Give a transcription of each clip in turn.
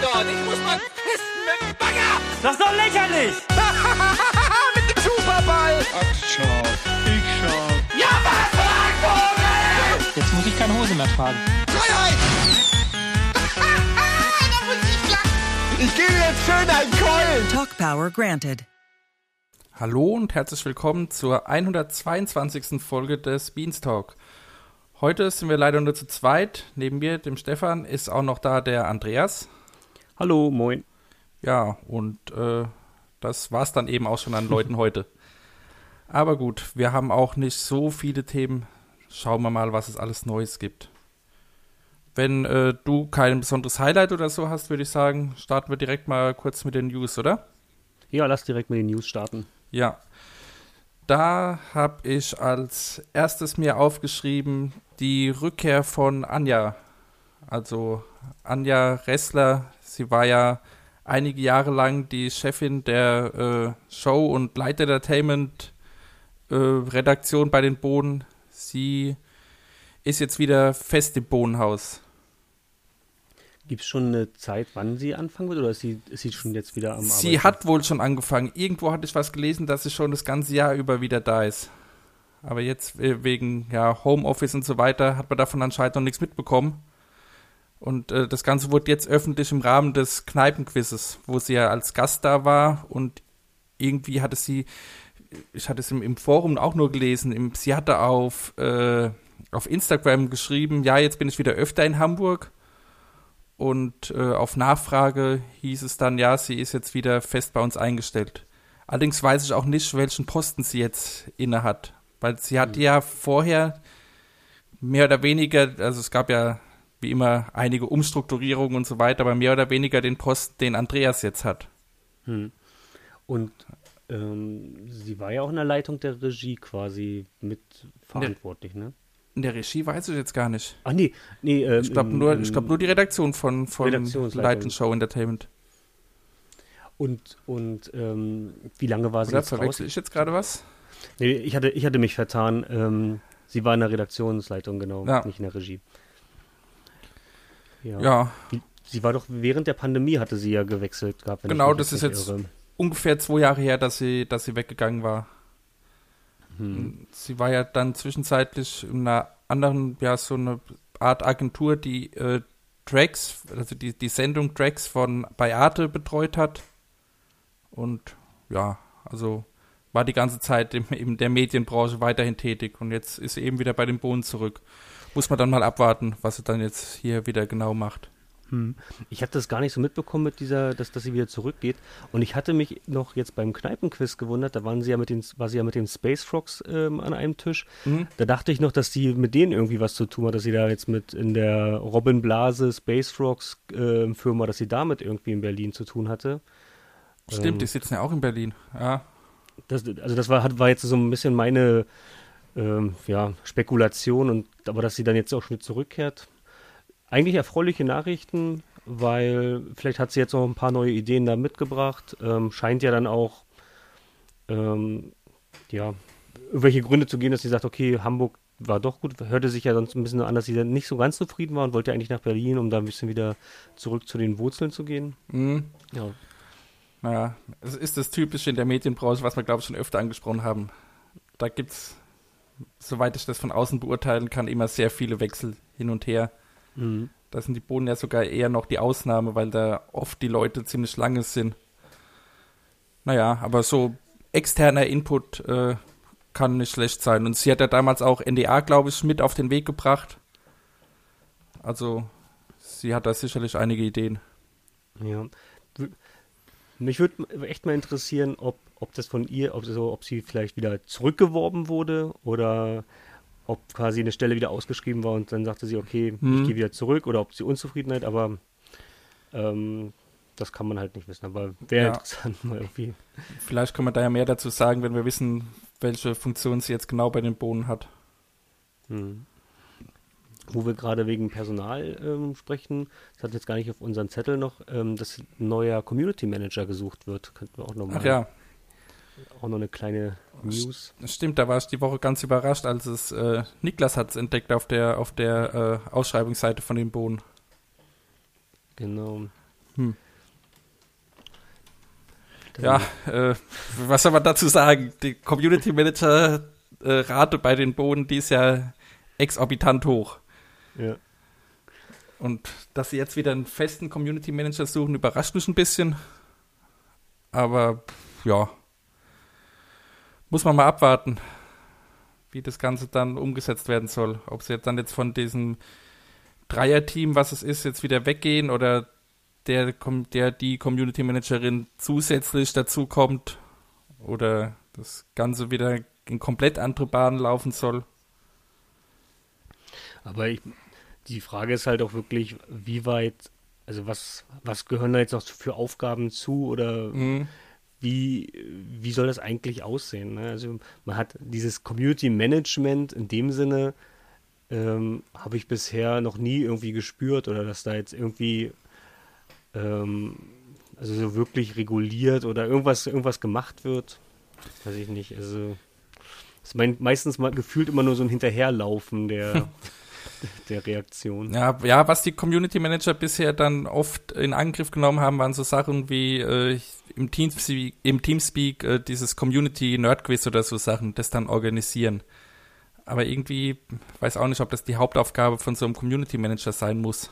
dort. Ich muss mal pissen mit dem Bagger. Das ist doch lächerlich! mit dem Superball. Ach, schau. Ich schau. Ja, was, Vogel? Jetzt muss ich keine Hose mehr tragen. Freiheit. da muss ich gebe jetzt schön einen Keulen. Talk Power granted. Hallo und herzlich willkommen zur 122. Folge des Beanstalk. Heute sind wir leider nur zu zweit. Neben mir, dem Stefan, ist auch noch da der Andreas. Hallo, moin. Ja, und äh, das war's dann eben auch schon an Leuten heute. Aber gut, wir haben auch nicht so viele Themen. Schauen wir mal, was es alles Neues gibt. Wenn äh, du kein besonderes Highlight oder so hast, würde ich sagen, starten wir direkt mal kurz mit den News, oder? Ja, lass direkt mit den News starten. Ja. Da habe ich als erstes mir aufgeschrieben die Rückkehr von Anja. Also Anja Ressler, sie war ja einige Jahre lang die Chefin der äh, Show- und Light Entertainment äh, Redaktion bei den Bohnen. Sie ist jetzt wieder fest im Bohnenhaus. Gibt es schon eine Zeit, wann sie anfangen wird oder ist sie, ist sie schon jetzt wieder am Sie Arbeiten? hat wohl schon angefangen. Irgendwo hatte ich was gelesen, dass sie schon das ganze Jahr über wieder da ist. Aber jetzt äh, wegen ja, Homeoffice und so weiter hat man davon anscheinend noch nichts mitbekommen. Und äh, das Ganze wurde jetzt öffentlich im Rahmen des Kneipenquizzes, wo sie ja als Gast da war und irgendwie hatte sie, ich hatte es im, im Forum auch nur gelesen, im, sie hatte auf, äh, auf Instagram geschrieben, ja, jetzt bin ich wieder öfter in Hamburg. Und äh, auf Nachfrage hieß es dann, ja, sie ist jetzt wieder fest bei uns eingestellt. Allerdings weiß ich auch nicht, welchen Posten sie jetzt inne hat. Weil sie hat ja vorher mehr oder weniger, also es gab ja wie immer einige Umstrukturierungen und so weiter, aber mehr oder weniger den Posten, den Andreas jetzt hat. Hm. Und ähm, sie war ja auch in der Leitung der Regie quasi mit verantwortlich, ne? In der Regie weiß ich jetzt gar nicht. Ach nee, nee, ähm, Ich glaube nur, ich glaub nur die Redaktion von, von. Light and Show Entertainment. Und, und ähm, wie lange war sie Oder jetzt verwechsel ich jetzt gerade was? Nee, ich hatte, ich hatte mich vertan. Ähm, sie war in der Redaktionsleitung, genau, Ja. nicht in der Regie. Ja. Ja, Sie war doch während der Pandemie hatte sie ja gewechselt gehabt. Genau, das ist jetzt- irre. ungefähr zwei Jahre her, dass sie, dass sie weggegangen war. Hm. Sie war ja dann zwischenzeitlich in einer anderen, ja, so eine Art Agentur, die äh, Drags, also die, die Sendung Drags von bei Arte betreut hat. Und ja, also war die ganze Zeit im, in der Medienbranche weiterhin tätig und jetzt ist sie eben wieder bei den Bohnen zurück. Muss man dann mal abwarten, was sie dann jetzt hier wieder genau macht. Hm. Ich hatte das gar nicht so mitbekommen mit dieser, dass, dass sie wieder zurückgeht. Und ich hatte mich noch jetzt beim Kneipenquiz gewundert, da waren sie ja mit den, war sie ja mit den Space Frogs ähm, an einem Tisch. Mhm. Da dachte ich noch, dass sie mit denen irgendwie was zu tun hat, dass sie da jetzt mit in der Robin Blase Space Frogs ähm, Firma, dass sie damit irgendwie in Berlin zu tun hatte. Stimmt, Ähm, die sitzen ja auch in Berlin. Ja, Das, also das war, hat- war jetzt so ein bisschen meine ähm, ja, Spekulation, und, aber dass sie dann jetzt auch schon zurückkehrt. Eigentlich erfreuliche Nachrichten, weil vielleicht hat sie jetzt noch ein paar neue Ideen da mitgebracht. Ähm, scheint ja dann auch ähm, ja, irgendwelche Gründe zu geben, dass sie sagt, okay, Hamburg war doch gut, hörte sich ja sonst ein bisschen an, dass sie dann nicht so ganz zufrieden war und wollte eigentlich nach Berlin, um da ein bisschen wieder zurück zu den Wurzeln zu gehen. mhm. Ja, Naja, es ist das Typische in der Medienbranche, was wir, glaube ich, schon öfter angesprochen haben. Da gibt es, soweit ich das von außen beurteilen kann, immer sehr viele Wechsel hin und her. mhm. Da sind die Bohnen ja sogar eher noch die Ausnahme, weil da oft die Leute ziemlich lange sind. Naja, aber so externer Input äh, kann nicht schlecht sein. Und sie hat ja damals auch NDA, glaube ich, mit auf den Weg gebracht. Also, sie hat da sicherlich einige Ideen. Ja. Mich würde echt mal interessieren, ob, ob das von ihr, ob, so, ob sie vielleicht wieder zurückgeworben wurde oder ob quasi eine Stelle wieder ausgeschrieben war und dann sagte sie, okay, Hm. ich gehe wieder zurück oder ob sie Unzufriedenheit, aber ähm, das kann man halt nicht wissen. Aber wäre Ja. interessant mal irgendwie. Vielleicht können wir da ja mehr dazu sagen, wenn wir wissen, welche Funktion sie jetzt genau bei den Bohnen hat. Hm. Wo wir gerade wegen Personal ähm, sprechen, das hat jetzt gar nicht auf unseren Zettel noch, ähm, dass ein neuer Community Manager gesucht wird. Könnten wir auch noch mal Ach ja, auch noch eine kleine News. stimmt, da war ich die Woche ganz überrascht, als es äh, Niklas hat es entdeckt auf der auf der äh, Ausschreibungsseite von den Bohnen. Genau. Hm. Ja, äh, was soll man dazu sagen? Die Community Manager äh, Rate bei den Bohnen, die ist ja exorbitant hoch. Ja. Und dass sie jetzt wieder einen festen Community Manager suchen, überrascht mich ein bisschen. Aber ja, muss man mal abwarten, wie das Ganze dann umgesetzt werden soll. Ob sie jetzt dann jetzt von diesem Dreierteam, was es ist, jetzt wieder weggehen oder der, der die Community Managerin zusätzlich dazu kommt oder das Ganze wieder in komplett andere Bahnen laufen soll. Aber ich, die Frage ist halt auch wirklich, wie weit, also was, was gehören da jetzt noch für Aufgaben zu oder mhm. wie, wie soll das eigentlich aussehen? Ne? Also man hat dieses Community Management in dem Sinne, ähm, habe ich bisher noch nie irgendwie gespürt oder dass da jetzt irgendwie ähm, also so wirklich reguliert oder irgendwas, irgendwas gemacht wird. Weiß ich nicht. Also ist mein, meistens mal gefühlt immer nur so ein Hinterherlaufen der, der Reaktion. Ja, ja, was die Community Manager bisher dann oft in Angriff genommen haben, waren so Sachen wie äh, im Teamspeak, im Teamspeak äh, dieses Community Nerd Quiz oder so Sachen, das dann organisieren. Aber irgendwie weiß auch nicht, ob das die Hauptaufgabe von so einem Community Manager sein muss.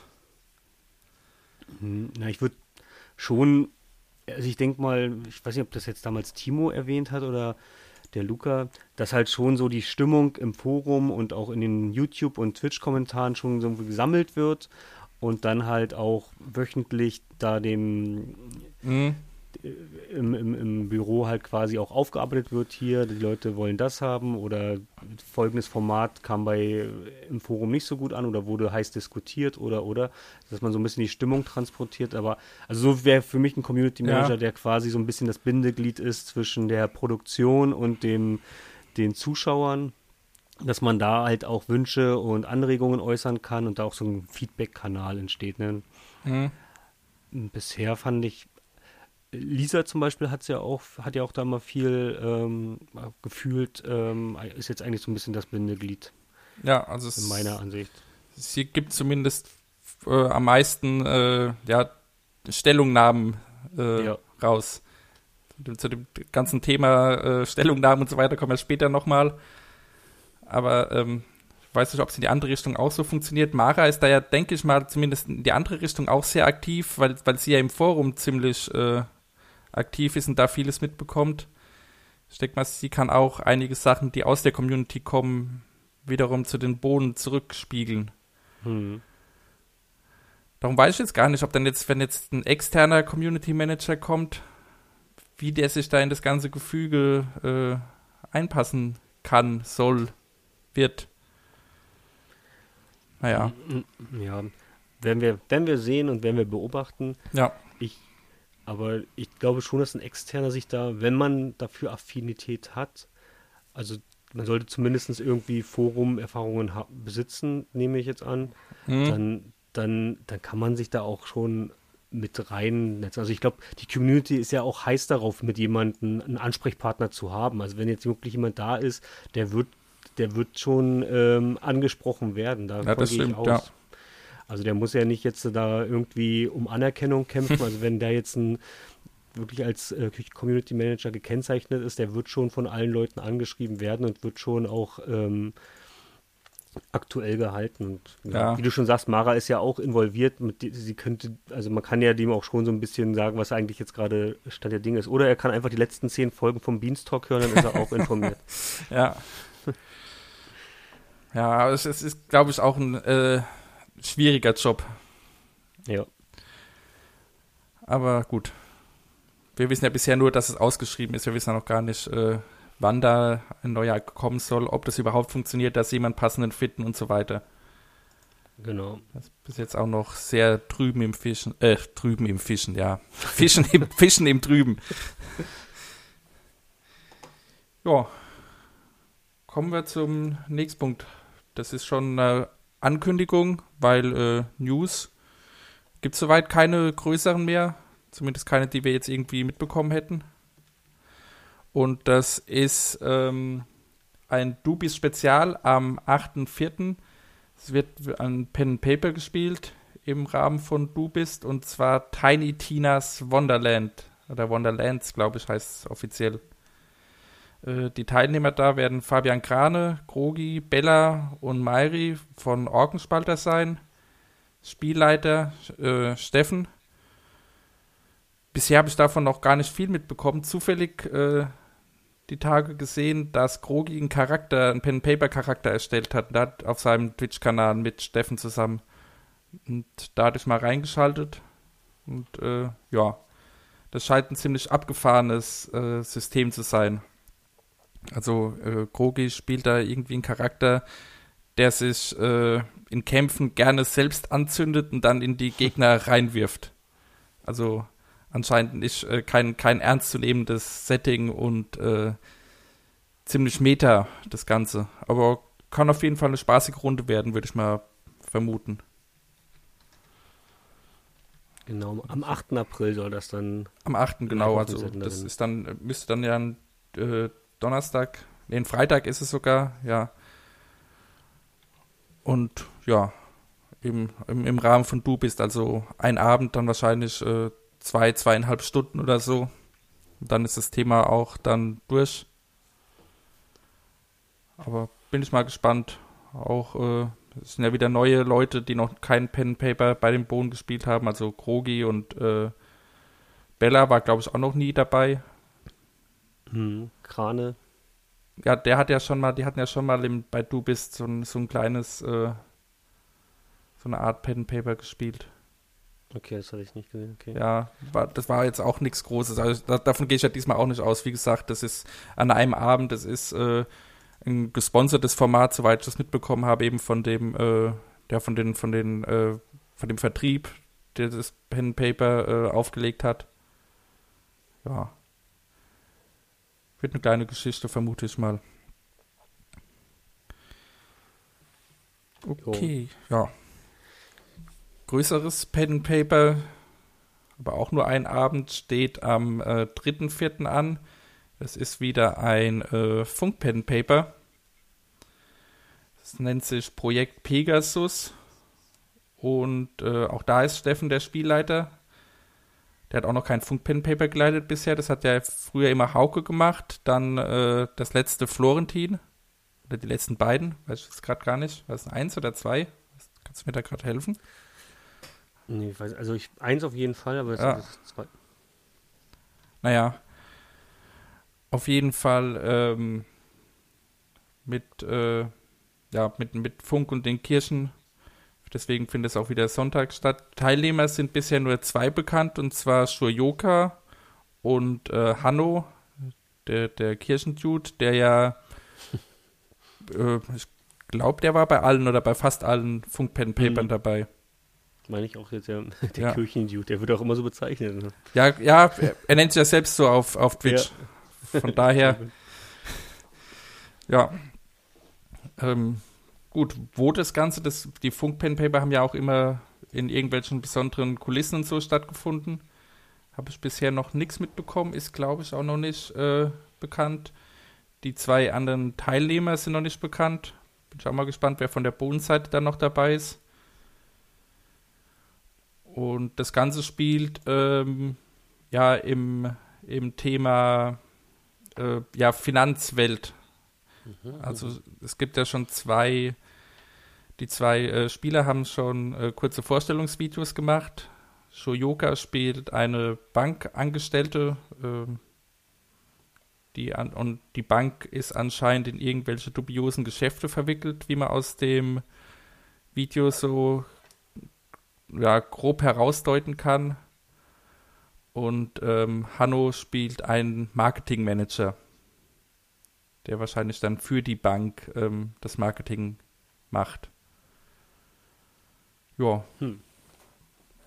Hm, na, ich würde schon, also ich denke mal, ich weiß nicht, ob das jetzt damals Timo erwähnt hat oder der Luca, dass halt schon so die Stimmung im Forum und auch in den YouTube- und Twitch-Kommentaren schon so gesammelt wird und dann halt auch wöchentlich da dem mhm im, im, im Büro halt quasi auch aufgearbeitet wird hier, die Leute wollen das haben oder folgendes Format kam bei im Forum nicht so gut an oder wurde heiß diskutiert oder oder, dass man so ein bisschen die Stimmung transportiert, aber also so wäre für mich ein Community Manager, ja. der quasi so ein bisschen das Bindeglied ist zwischen der Produktion und dem den Zuschauern, dass man da halt auch Wünsche und Anregungen äußern kann und da auch so ein Feedback-Kanal entsteht. Ne? Mhm. Bisher fand ich Lisa zum Beispiel hat ja auch, hat ja auch da mal viel ähm, gefühlt, ähm, ist jetzt eigentlich so ein bisschen das Bindeglied. Ja, also in meiner Ansicht. Sie gibt zumindest äh, am meisten äh, ja, Stellungnahmen äh, ja. raus. Zu dem ganzen Thema äh, Stellungnahmen und so weiter kommen wir später nochmal. Aber ähm, ich weiß nicht, ob es in die andere Richtung auch so funktioniert. Mara ist da ja, denke ich mal, zumindest in die andere Richtung auch sehr aktiv, weil, weil sie ja im Forum ziemlich äh, aktiv ist und da vieles mitbekommt. Ich denke mal, sie kann auch einige Sachen, die aus der Community kommen, wiederum zu den Bohnen zurückspiegeln. Hm. Darum weiß ich jetzt gar nicht, ob dann jetzt, wenn jetzt ein externer Community Manager kommt, wie der sich da in das ganze Gefüge äh, einpassen kann, soll, wird. Naja. Ja, werden wir, werden wir sehen und werden wir beobachten. Ja. Aber ich glaube schon, dass ein Externer sich da, wenn man dafür Affinität hat, also man sollte zumindest irgendwie Forum-Erfahrungen besitzen, nehme ich jetzt an, mhm. dann, dann, dann kann man sich da auch schon mit rein. Also ich glaube, die Community ist ja auch heiß darauf, mit jemandem einen Ansprechpartner zu haben. Also wenn jetzt wirklich jemand da ist, der wird, der wird schon ähm, angesprochen werden. Da ja, das stimmt, aus. Ja. Also der muss ja nicht jetzt da irgendwie um Anerkennung kämpfen. Also wenn der jetzt ein wirklich als äh, Community Manager gekennzeichnet ist, der wird schon von allen Leuten angeschrieben werden und wird schon auch ähm, aktuell gehalten. Und ja. wie du schon sagst, Mara ist ja auch involviert. Mit, sie könnte, also man kann ja dem auch schon so ein bisschen sagen, was eigentlich jetzt gerade Stand der Dinge ist. Oder er kann einfach die letzten zehn Folgen vom Beanstalk hören, dann ist er auch informiert. Ja. Ja, es, es ist, glaube ich, auch ein äh, schwieriger Job. Ja. Aber gut. Wir wissen ja bisher nur, dass es ausgeschrieben ist. Wir wissen ja noch gar nicht, äh, wann da ein neuer kommen soll, ob das überhaupt funktioniert, dass jemand passenden finden und so weiter. Genau. Das ist bis jetzt auch noch sehr drüben im Fischen, äh, drüben im Fischen, ja. Fischen im, Fischen im Drüben. ja. Kommen wir zum nächsten Punkt. Das ist schon eine Ankündigung, weil äh, News gibt es soweit keine größeren mehr. Zumindest keine, die wir jetzt irgendwie mitbekommen hätten. Und das ist ähm, ein Dubis Spezial am 8.4. Es wird an Pen Paper gespielt im Rahmen von Du bist und zwar Tiny Tinas Wonderland oder Wonderlands, glaube ich, heißt es offiziell. Äh, die Teilnehmer da werden Fabian Krane, Grogi, Bella und Mairi von Orkenspalter sein. Spielleiter äh, Steffen. Bisher habe ich davon noch gar nicht viel mitbekommen. Zufällig äh, die Tage gesehen, dass Grogi einen Charakter, einen Pen-Paper-Charakter erstellt hat. Da auf seinem Twitch-Kanal mit Steffen zusammen. Und da hatte ich mal reingeschaltet. Und äh, ja, das scheint ein ziemlich abgefahrenes äh, System zu sein. Also äh, Krogi spielt da irgendwie einen Charakter, der sich äh, in Kämpfen gerne selbst anzündet und dann in die Gegner reinwirft. Also anscheinend nicht äh, kein, kein ernstzunehmendes Setting und äh, ziemlich meta das Ganze. Aber kann auf jeden Fall eine spaßige Runde werden, würde ich mal vermuten. Genau, am 8. April soll das dann. Am 8. genau, also das ist dann, müsste dann ja ein äh, Donnerstag, ein Freitag ist es sogar, ja. Und ja, im, im, im Rahmen von Du bist, also ein Abend dann wahrscheinlich äh, zwei, zweieinhalb Stunden oder so. Und dann ist das Thema auch dann durch. Aber bin ich mal gespannt. Auch äh, es sind ja wieder neue Leute, die noch kein Pen Paper bei dem Bohnen gespielt haben. Also Krogi und äh, Bella war, glaube ich, auch noch nie dabei. Hm, Krane. Ja, der hat ja schon mal, die hatten ja schon mal im, bei Du bist so ein, so ein kleines, äh, so eine Art Pen Paper gespielt. Okay, das hatte ich nicht gesehen. Okay. Ja, war, das war jetzt auch nichts Großes. Also da, davon gehe ich ja diesmal auch nicht aus. Wie gesagt, das ist an einem Abend, das ist äh, ein gesponsertes Format, soweit ich das mitbekommen habe, eben von dem, äh, der von den, von den, äh, von dem Vertrieb, der das Pen Paper äh, aufgelegt hat. Ja. Wird eine kleine Geschichte, vermute ich mal. Okay, jo. ja. Größeres Pen Paper, aber auch nur ein Abend, steht am äh, 3.4. an. Es ist wieder ein äh, Funkpen Paper. Das nennt sich Projekt Pegasus. Und äh, auch da ist Steffen der Spielleiter. Der hat auch noch kein Funkpen Paper geleitet bisher. Das hat ja früher immer Hauke gemacht. Dann äh, das letzte Florentin. Oder die letzten beiden. Weiß ich jetzt gerade gar nicht. War es eins oder zwei? Kannst du mir da gerade helfen? Nee, ich weiß, also ich, eins auf jeden Fall, aber es ja. ist zwei. Naja, auf jeden Fall ähm, mit, äh, ja, mit, mit Funk und den Kirchen. Deswegen findet es auch wieder Sonntag statt. Teilnehmer sind bisher nur zwei bekannt, und zwar Shuryoka und äh, Hanno, der, der Kirchendude, der ja, äh, ich glaube, der war bei allen oder bei fast allen Funk-Pen-Papern mhm. dabei. Meine ich auch jetzt, ja, der ja. Kirchendude, der wird auch immer so bezeichnet. Ne? Ja, ja, er nennt sich ja selbst so auf, auf Twitch. Ja. Von daher, ja. Ähm, gut, wo das Ganze, das, die Funk-Pen-Paper haben ja auch immer in irgendwelchen besonderen Kulissen und so stattgefunden. Habe ich bisher noch nichts mitbekommen, ist glaube ich auch noch nicht äh, bekannt. Die zwei anderen Teilnehmer sind noch nicht bekannt. Bin ich auch mal gespannt, wer von der Bodenseite dann noch dabei ist. Und das Ganze spielt ähm, ja im, im Thema äh, ja, Finanzwelt. Mhm. Also es gibt ja schon zwei, die zwei äh, Spieler haben schon äh, kurze Vorstellungsvideos gemacht. Shoyoka spielt eine Bankangestellte, ähm, die an, und die Bank ist anscheinend in irgendwelche dubiosen Geschäfte verwickelt, wie man aus dem Video so ja, grob herausdeuten kann. Und ähm, Hanno spielt einen Marketingmanager, der wahrscheinlich dann für die Bank ähm, das Marketing macht. Ja. Hm.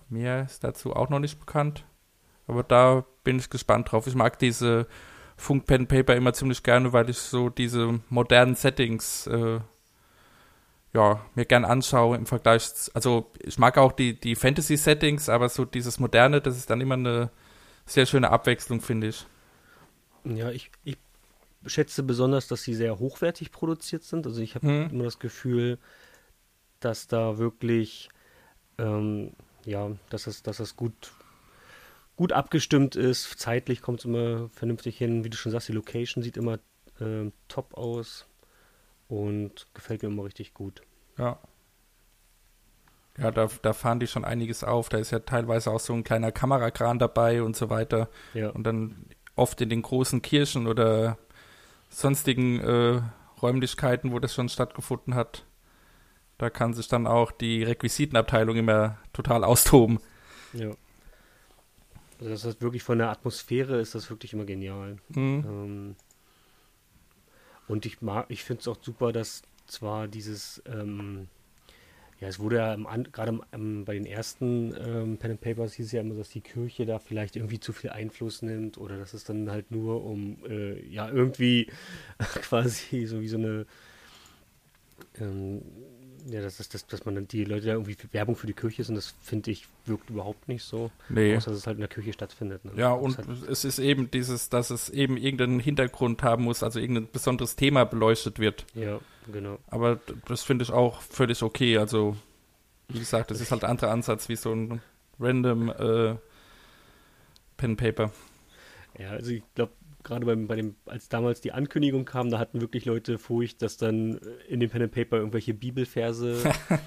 Mehr ist dazu auch noch nicht bekannt. Aber da bin ich gespannt drauf. Ich mag diese Funk Pen Paper immer ziemlich gerne, weil ich so diese modernen Settings äh, ja, mir gern anschaue im Vergleich. Also ich mag auch die, die Fantasy-Settings, aber so dieses Moderne, das ist dann immer eine sehr schöne Abwechslung, finde ich. Ja, ich, ich schätze besonders, dass sie sehr hochwertig produziert sind. Also ich habe hm. immer das Gefühl, dass da wirklich ähm, ja, dass das, dass das gut, gut abgestimmt ist. Zeitlich kommt es immer vernünftig hin. Wie du schon sagst, die Location sieht immer äh, top aus und gefällt mir immer richtig gut. Ja. Ja, da, da fahren die schon einiges auf. Da ist ja teilweise auch so ein kleiner Kamerakran dabei und so weiter. Ja. Und dann oft in den großen Kirchen oder sonstigen äh, Räumlichkeiten, wo das schon stattgefunden hat, da kann sich dann auch die Requisitenabteilung immer total austoben. Ja. Also das ist wirklich von der Atmosphäre ist das wirklich immer genial. Mhm. Ähm, und ich mag, ich finde es auch super, dass zwar dieses, ähm, ja, es wurde ja gerade bei den ersten ähm, Pen and Papers hieß es ja immer, dass die Kirche da vielleicht irgendwie zu viel Einfluss nimmt oder dass es dann halt nur um, äh, ja, irgendwie quasi so wie so eine, ähm, ja, dass, dass, dass, dass man dann die Leute da irgendwie Werbung für die Kirche sind, das finde ich wirkt überhaupt nicht so. Nee. Außer dass es halt in der Kirche stattfindet. Ne? Ja, Das und hat, es ist eben dieses, dass es eben irgendeinen Hintergrund haben muss, also irgendein besonderes Thema beleuchtet wird. ja, genau. Aber das finde ich auch völlig okay. Also, wie gesagt, das ist halt ein anderer Ansatz wie so ein random äh, Pen Paper. Ja, also ich glaube, gerade beim, bei dem, als damals die Ankündigung kam, da hatten wirklich Leute Furcht, dass dann in dem Pen and Paper irgendwelche Bibelverse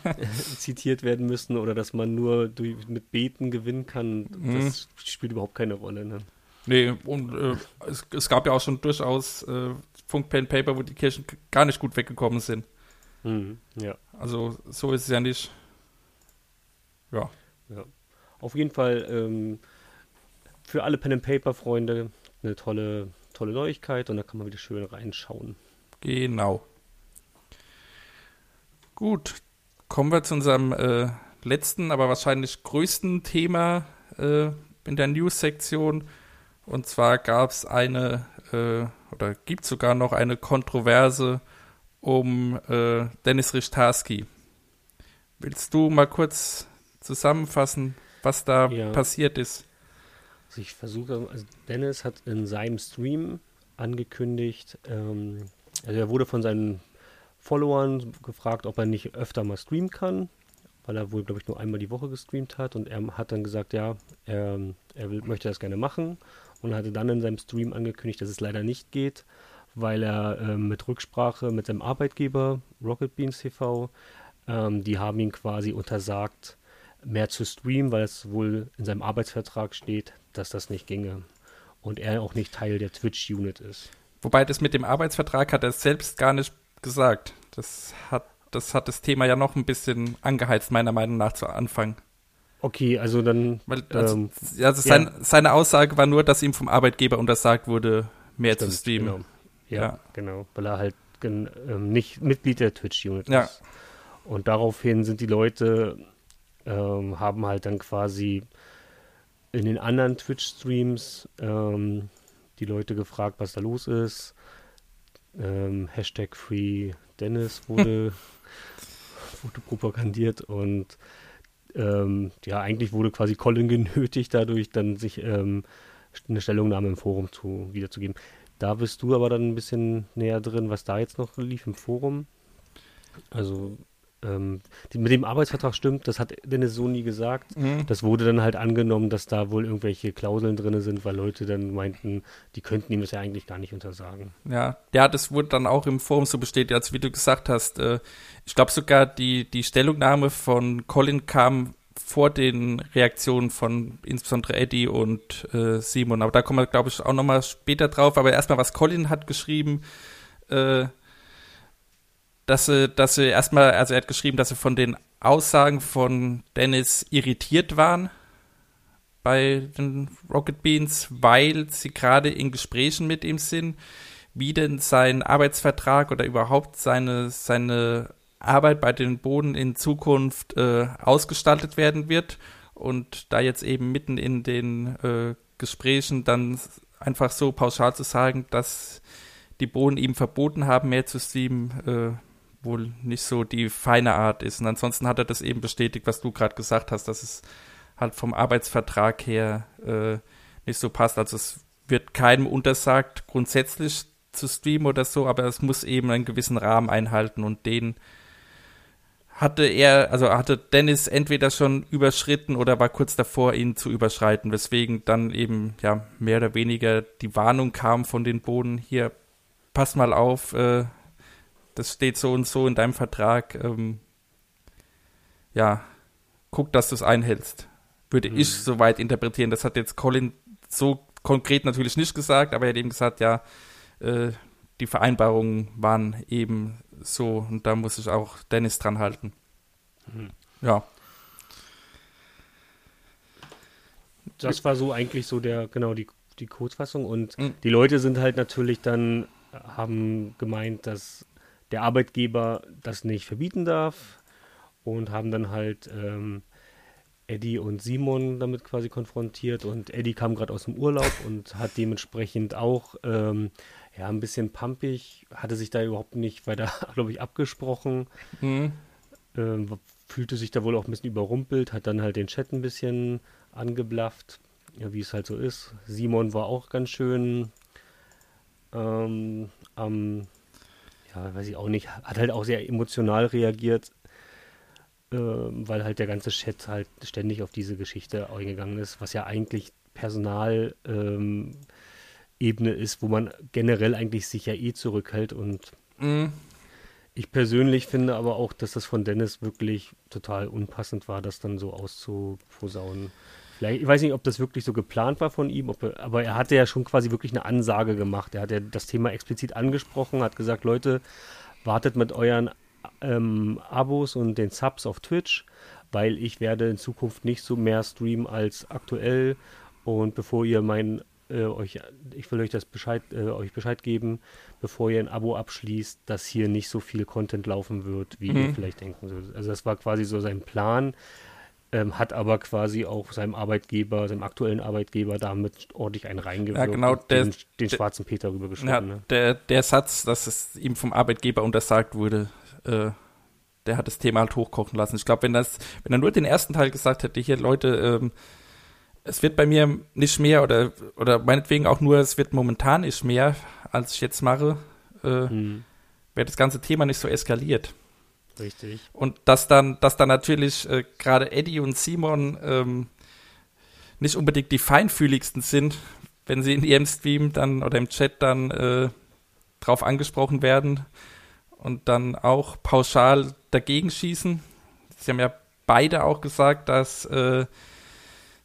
zitiert werden müssen oder dass man nur durch, mit Beten gewinnen kann. Das spielt überhaupt keine Rolle. Ne? Nee, und äh, es, es gab ja auch schon durchaus äh, Funk Pen Paper, wo die Kirchen gar nicht gut weggekommen sind. Mhm, ja, Also so ist es ja nicht. Ja. ja. Auf jeden Fall ähm, für alle Pen and Paper Freunde eine tolle, tolle Neuigkeit und da kann man wieder schön reinschauen. Genau. Gut, kommen wir zu unserem äh, letzten, aber wahrscheinlich größten Thema äh, in der News-Sektion. Und zwar gab es eine, äh, oder gibt sogar noch eine Kontroverse um äh, Dennis Richtarski. Willst du mal kurz zusammenfassen, was da Ja. passiert ist? Also ich versuche, also Dennis hat in seinem Stream angekündigt, ähm, also er wurde von seinen Followern gefragt, ob er nicht öfter mal streamen kann, weil er wohl, glaube ich, nur einmal die Woche gestreamt hat. Und er hat dann gesagt, ja, er, er will, möchte das gerne machen. Und hatte dann in seinem Stream angekündigt, dass es leider nicht geht, weil er ähm, mit Rücksprache mit seinem Arbeitgeber Rocket Beans TV, ähm, die haben ihn quasi untersagt, mehr zu streamen, weil es wohl in seinem Arbeitsvertrag steht, dass das nicht ginge. Und er auch nicht Teil der Twitch-Unit ist. Wobei das mit dem Arbeitsvertrag hat er selbst gar nicht gesagt. Das hat das, hat das Thema ja noch ein bisschen angeheizt, meiner Meinung nach, zu Anfang. Okay, also dann. Weil, also, ähm, also ja. sein, seine Aussage war nur, dass ihm vom Arbeitgeber untersagt wurde, mehr zu stimmt, streamen. Genau. Ja, Ja. genau. Weil er halt gen, ähm, nicht Mitglied der Twitch-Unit Ja. ist. Und daraufhin sind die Leute, ähm, haben halt dann quasi in den anderen Twitch-Streams ähm, die Leute gefragt, was da los ist. Ähm, Hashtag Free Dennis wurde, wurde propagandiert und ähm, ja, eigentlich wurde quasi Colin genötigt, dadurch dann sich ähm, eine Stellungnahme im Forum zu wiederzugeben. Da bist du aber dann ein bisschen näher drin, was da jetzt noch lief im Forum. Also ähm, die, mit dem Arbeitsvertrag stimmt, das hat Dennis so nie gesagt. Mhm. Das wurde dann halt angenommen, dass da wohl irgendwelche Klauseln drin sind, weil Leute dann meinten, die könnten ihm das ja eigentlich gar nicht untersagen. Ja, ja, das wurde dann auch im Forum so bestätigt, als wie du gesagt hast. Äh, ich glaube sogar, die, die Stellungnahme von Colin kam vor den Reaktionen von insbesondere Eddie und äh, Simon. Aber da kommen wir, glaube ich, auch nochmal später drauf. Aber erstmal, was Colin hat geschrieben, äh, dass sie, dass sie erstmal, also er hat geschrieben, dass sie von den Aussagen von Dennis irritiert waren bei den Rocket Beans, weil sie gerade in Gesprächen mit ihm sind, wie denn sein Arbeitsvertrag oder überhaupt seine, seine Arbeit bei den Boden in Zukunft äh, ausgestaltet werden wird. Und da jetzt eben mitten in den äh, Gesprächen dann einfach so pauschal zu sagen, dass die Bohnen ihm verboten haben, mehr zu streamen, äh, wohl nicht so die feine Art ist. Und ansonsten hat er das eben bestätigt, was du gerade gesagt hast, dass es halt vom Arbeitsvertrag her äh, nicht so passt. Also es wird keinem untersagt, grundsätzlich zu streamen oder so, aber es muss eben einen gewissen Rahmen einhalten und den hatte er, also hatte Dennis entweder schon überschritten oder war kurz davor, ihn zu überschreiten, weswegen dann eben ja mehr oder weniger die Warnung kam von den Boden, hier, pass mal auf, äh, das steht so und so in deinem Vertrag, ähm, ja, guck, dass du es einhältst. Würde mhm. ich soweit interpretieren. Das hat jetzt Colin so konkret natürlich nicht gesagt, aber er hat eben gesagt, ja, äh, die Vereinbarungen waren eben so und da muss ich auch Dennis dran halten. Mhm. Ja. Das war so eigentlich so der, genau, die, die Kurzfassung und mhm. die Leute sind halt natürlich dann, haben gemeint, dass der Arbeitgeber das nicht verbieten darf und haben dann halt ähm, Eddie und Simon damit quasi konfrontiert und Eddie kam gerade aus dem Urlaub und hat dementsprechend auch ähm, ja ein bisschen pumpig, hatte sich da überhaupt nicht weiter, glaube ich, abgesprochen. Mhm. Ähm, fühlte sich da wohl auch ein bisschen überrumpelt, hat dann halt den Chat ein bisschen angeblafft, ja, wie es halt so ist. Simon war auch ganz schön ähm, am, ja, weiß ich auch nicht, hat halt auch sehr emotional reagiert, äh, weil halt der ganze Chat halt ständig auf diese Geschichte eingegangen ist, was ja eigentlich Personalebene ähm, ist, wo man generell eigentlich sich ja eh zurückhält und mhm. ich persönlich finde aber auch, dass das von Dennis wirklich total unpassend war, das dann so auszuposaunen. Vielleicht, ich weiß nicht, ob das wirklich so geplant war von ihm, er, aber er hatte ja schon quasi wirklich eine Ansage gemacht. Er hat ja das Thema explizit angesprochen, hat gesagt, Leute, wartet mit euren ähm, Abos und den Subs auf Twitch, weil ich werde in Zukunft nicht so mehr streamen als aktuell. Und bevor ihr mein äh, euch, ich will euch das Bescheid, äh, euch Bescheid geben, bevor ihr ein Abo abschließt, dass hier nicht so viel Content laufen wird, wie mhm. ihr vielleicht denken würdet. Also das war quasi so sein Plan, ähm, hat aber quasi auch seinem Arbeitgeber, seinem aktuellen Arbeitgeber damit ordentlich einen reingewirkt. Ja, genau, der, den, den der, schwarzen Peter rübergeschoben. Ja, ne? der, der Satz, dass es ihm vom Arbeitgeber untersagt wurde, äh, der hat das Thema halt hochkochen lassen. Ich glaube, wenn das, wenn er nur den ersten Teil gesagt hätte, hier Leute, ähm, es wird bei mir nicht mehr oder oder meinetwegen auch nur, es wird momentan nicht mehr, als ich jetzt mache, äh, hm. wäre das ganze Thema nicht so eskaliert. Richtig. Und dass dann, dass dann natürlich äh, gerade Eddie und Simon ähm, nicht unbedingt die feinfühligsten sind, wenn sie in ihrem Stream dann oder im Chat dann äh, drauf angesprochen werden, und dann auch pauschal dagegen schießen. Sie haben ja beide auch gesagt, dass äh,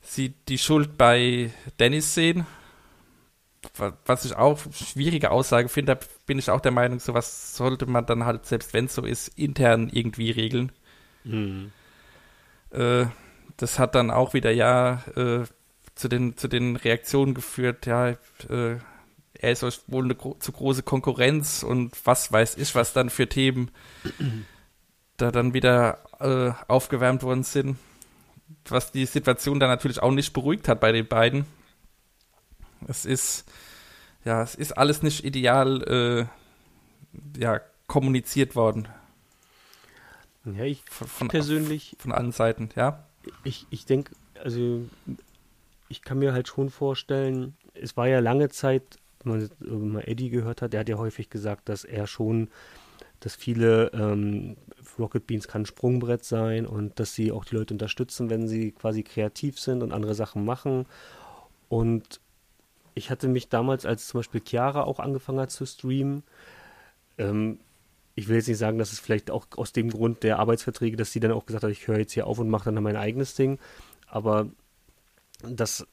sie die Schuld bei Dennis sehen. Was ich auch schwierige Aussage finde, bin ich auch der Meinung, sowas sollte man dann halt, selbst wenn es so ist, intern irgendwie regeln. Mhm. Äh, das hat dann auch wieder ja äh, zu den zu den Reaktionen geführt, ja, äh, er ist euch wohl eine gro zu große Konkurrenz und was weiß ich, was dann für Themen da dann wieder äh, aufgewärmt worden sind. Was die Situation dann natürlich auch nicht beruhigt hat bei den beiden. Es ist, ja, es ist alles nicht ideal, äh, ja, kommuniziert worden. Ja, ich von, von persönlich. Von allen Seiten, ja. Ich, ich denke, also, ich kann mir halt schon vorstellen, es war ja lange Zeit wenn man mal Eddie gehört hat, der hat ja häufig gesagt, dass er schon, dass viele ähm, Rocket Beans kann Sprungbrett sein und dass sie auch die Leute unterstützen, wenn sie quasi kreativ sind und andere Sachen machen. Und ich hatte mich damals, als zum Beispiel Chiara auch angefangen hat zu streamen, ähm, ich will jetzt nicht sagen, dass es vielleicht auch aus dem Grund der Arbeitsverträge, dass sie dann auch gesagt hat, ich höre jetzt hier auf und mache dann mein eigenes Ding, aber das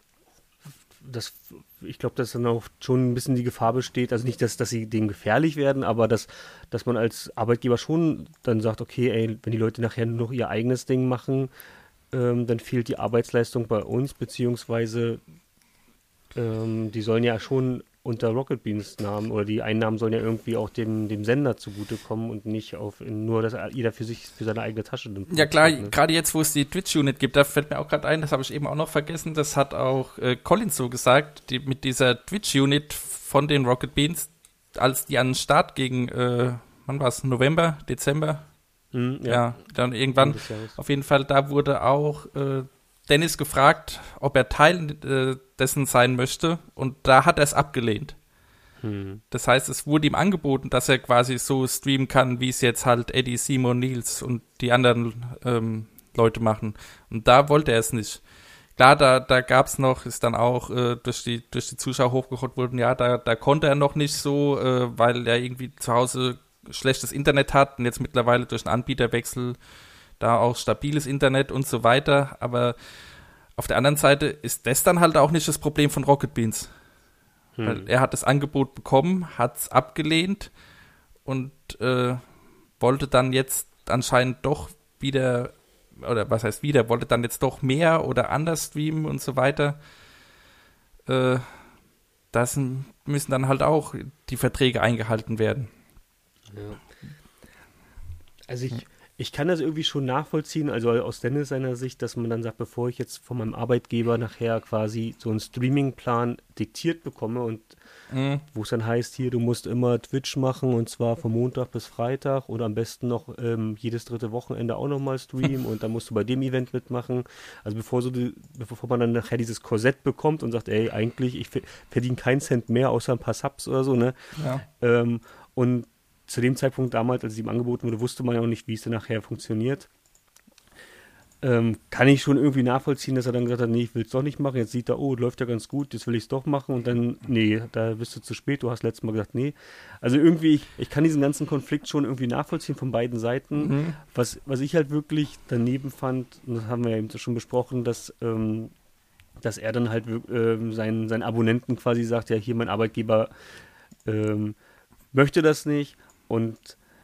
das, ich glaube, dass dann auch schon ein bisschen die Gefahr besteht, also nicht, dass, dass sie dem gefährlich werden, aber dass, dass man als Arbeitgeber schon dann sagt, okay, ey, wenn die Leute nachher nur noch ihr eigenes Ding machen, ähm, dann fehlt die Arbeitsleistung bei uns, beziehungsweise ähm, die sollen ja schon unter Rocket Beans Namen oder die Einnahmen sollen ja irgendwie auch dem, dem Sender zugutekommen und nicht auf nur, dass jeder für sich für seine eigene Tasche nimmt. Ja klar, ne? gerade jetzt, wo es die Twitch-Unit gibt, da fällt mir auch gerade ein, das habe ich eben auch noch vergessen, das hat auch äh, Collins so gesagt, die, mit dieser Twitch-Unit von den Rocket Beans, als die an den Start ging, äh, wann war es, November, Dezember? Mhm, ja. ja. dann irgendwann. Auf jeden Fall, da wurde auch äh, Dennis gefragt, ob er Teil äh, dessen sein möchte und da hat er es abgelehnt. Hm. Das heißt, es wurde ihm angeboten, dass er quasi so streamen kann, wie es jetzt halt Eddie, Simon, Nils und die anderen ähm, Leute machen. Und da wollte er es nicht. Klar, da, da gab es noch, ist dann auch äh, durch, die, durch die Zuschauer hochgeholt worden, ja, da, da konnte er noch nicht so, äh, weil er irgendwie zu Hause schlechtes Internet hat und jetzt mittlerweile durch einen Anbieterwechsel da auch stabiles Internet und so weiter. Aber auf der anderen Seite ist das dann halt auch nicht das Problem von Rocket Beans. Hm. Weil er hat das Angebot bekommen, hat es abgelehnt und äh, wollte dann jetzt anscheinend doch wieder, oder was heißt wieder, wollte dann jetzt doch mehr oder anders streamen und so weiter. Äh, das müssen dann halt auch die Verträge eingehalten werden. Ja. Also ich, ich kann das irgendwie schon nachvollziehen, also aus Dennis seiner Sicht, dass man dann sagt, bevor ich jetzt von meinem Arbeitgeber nachher quasi so einen Streamingplan diktiert bekomme und mhm. wo es dann heißt, hier, du musst immer Twitch machen und zwar von Montag bis Freitag oder am besten noch ähm, jedes dritte Wochenende auch nochmal streamen und dann musst du bei dem Event mitmachen. Also bevor, so die, bevor man dann nachher dieses Korsett bekommt und sagt, ey, eigentlich, ich verdiene keinen Cent mehr außer ein paar Subs oder so, ne? Ja. Ähm, und zu dem Zeitpunkt damals, als es ihm angeboten wurde, wusste man ja auch nicht, wie es denn nachher funktioniert. Ähm, kann ich schon irgendwie nachvollziehen, dass er dann gesagt hat, nee, ich will es doch nicht machen. Jetzt sieht er, oh, läuft ja ganz gut, jetzt will ich es doch machen und dann, nee, da bist du zu spät, du hast letztes Mal gesagt, nee. Also irgendwie, ich, ich kann diesen ganzen Konflikt schon irgendwie nachvollziehen von beiden Seiten. Mhm. Was, was ich halt wirklich daneben fand, und das haben wir ja eben schon besprochen, dass, ähm, dass er dann halt äh, seinen, seinen Abonnenten quasi sagt, ja, hier mein Arbeitgeber ähm, möchte das nicht und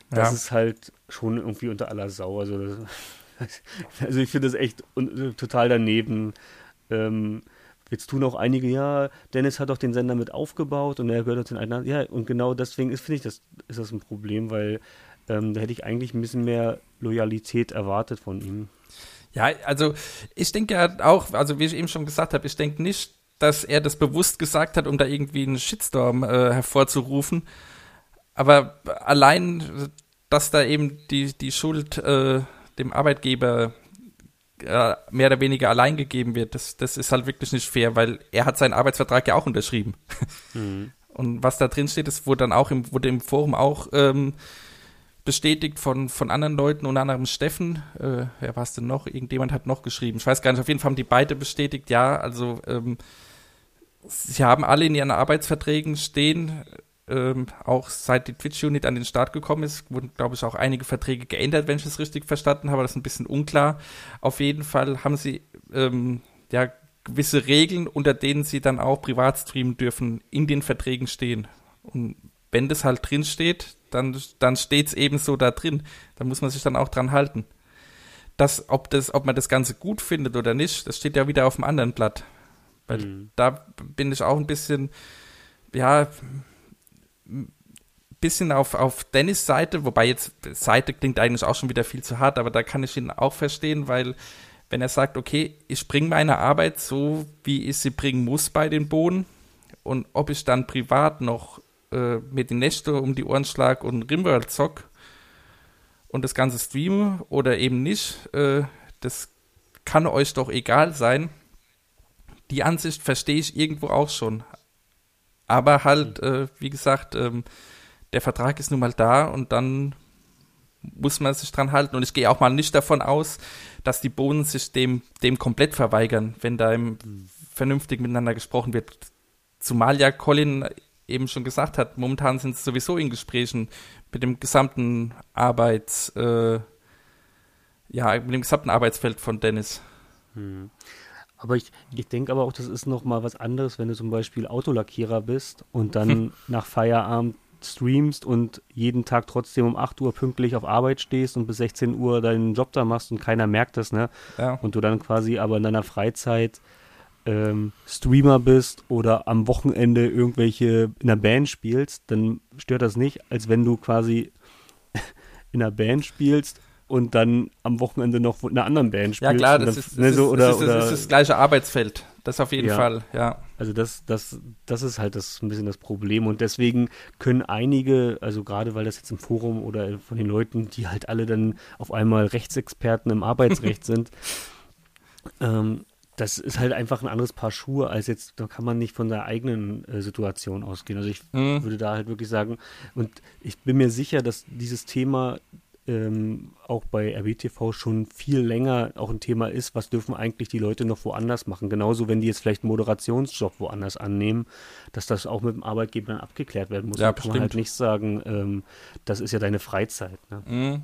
das ja. ist halt schon irgendwie unter aller Sau. Also, das, also ich finde das echt total daneben. Ähm, jetzt tun auch einige, ja, Dennis hat doch den Sender mit aufgebaut und er gehört auch den einen. Ja, und genau deswegen finde ich, das ist das ein Problem, weil ähm, da hätte ich eigentlich ein bisschen mehr Loyalität erwartet von ihm. Ja, also ich denke ja auch, also wie ich eben schon gesagt habe, ich denke nicht, dass er das bewusst gesagt hat, um da irgendwie einen Shitstorm äh, hervorzurufen, aber allein, dass da eben die, die Schuld äh, dem Arbeitgeber äh, mehr oder weniger allein gegeben wird, das, das ist halt wirklich nicht fair, weil er hat seinen Arbeitsvertrag ja auch unterschrieben. Mhm. Und was da drin steht, das wurde dann auch im, wurde im Forum auch ähm, bestätigt von, von anderen Leuten, unter anderem Steffen, äh, wer war es denn noch? Irgendjemand hat noch geschrieben. Ich weiß gar nicht, auf jeden Fall haben die beide bestätigt, ja, also ähm, sie haben alle in ihren Arbeitsverträgen stehen, ähm, auch seit die Twitch-Unit an den Start gekommen ist, wurden, glaube ich, auch einige Verträge geändert, wenn ich es richtig verstanden habe. Das ist ein bisschen unklar. Auf jeden Fall haben sie ähm, ja gewisse Regeln, unter denen sie dann auch privat streamen dürfen, in den Verträgen stehen. Und wenn das halt drin steht, dann, dann steht es eben so da drin. Da muss man sich dann auch dran halten. Das, ob, das, ob man das Ganze gut findet oder nicht, das steht ja wieder auf dem anderen Blatt. Weil mhm. da bin ich auch ein bisschen, ja, bisschen auf, auf Dennis Seite, wobei jetzt Seite klingt eigentlich auch schon wieder viel zu hart, aber da kann ich ihn auch verstehen, weil wenn er sagt, okay, ich bringe meine Arbeit so, wie ich sie bringen muss bei den Bohnen und ob ich dann privat noch äh, mir die Nächte um die Ohren schlag und Rimworld zock und das Ganze streame oder eben nicht, äh, das kann euch doch egal sein. Die Ansicht verstehe ich irgendwo auch schon. Aber halt, äh, wie gesagt, ähm, der Vertrag ist nun mal da und dann muss man sich dran halten. Und ich gehe auch mal nicht davon aus, dass die Bohnen sich dem, dem komplett verweigern, wenn da im vernünftig miteinander gesprochen wird. Zumal ja Colin eben schon gesagt hat, momentan sind sie sowieso in Gesprächen mit dem gesamten Arbeits, äh, ja, mit dem gesamten Arbeitsfeld von Dennis. Hm. Aber ich, ich denke aber auch, das ist noch mal was anderes, wenn du zum Beispiel Autolackierer bist und dann hm. nach Feierabend streamst und jeden Tag trotzdem um 8 Uhr pünktlich auf Arbeit stehst und bis 16 Uhr deinen Job da machst und keiner merkt das, ne? Ja. Und du dann quasi aber in deiner Freizeit ähm, Streamer bist oder am Wochenende irgendwelche in einer Band spielst, dann stört das nicht, als wenn du quasi in einer Band spielst und dann am Wochenende noch in einer anderen Band spielst. Ja klar, das, ist, ne, das, so, oder, das, ist, das, ist, das gleiche Arbeitsfeld. Das auf jeden ja. Fall, ja. Also das, das, das ist halt das ein bisschen das Problem. Und deswegen können einige, also gerade weil das jetzt im Forum oder von den Leuten, die halt alle dann auf einmal Rechtsexperten im Arbeitsrecht sind, ähm, das ist halt einfach ein anderes Paar Schuhe als jetzt, da kann man nicht von der eigenen äh, Situation ausgehen. Also ich Mhm. würde da halt wirklich sagen, und ich bin mir sicher, dass dieses Thema ähm, auch bei RBTV schon viel länger auch ein Thema ist, was dürfen eigentlich die Leute noch woanders machen. Genauso, wenn die jetzt vielleicht einen Moderationsjob woanders annehmen, dass das auch mit dem Arbeitgeber dann abgeklärt werden muss. Ja, da kann man halt bestimmt. nicht sagen, ähm, das ist ja deine Freizeit. Ne? Mhm.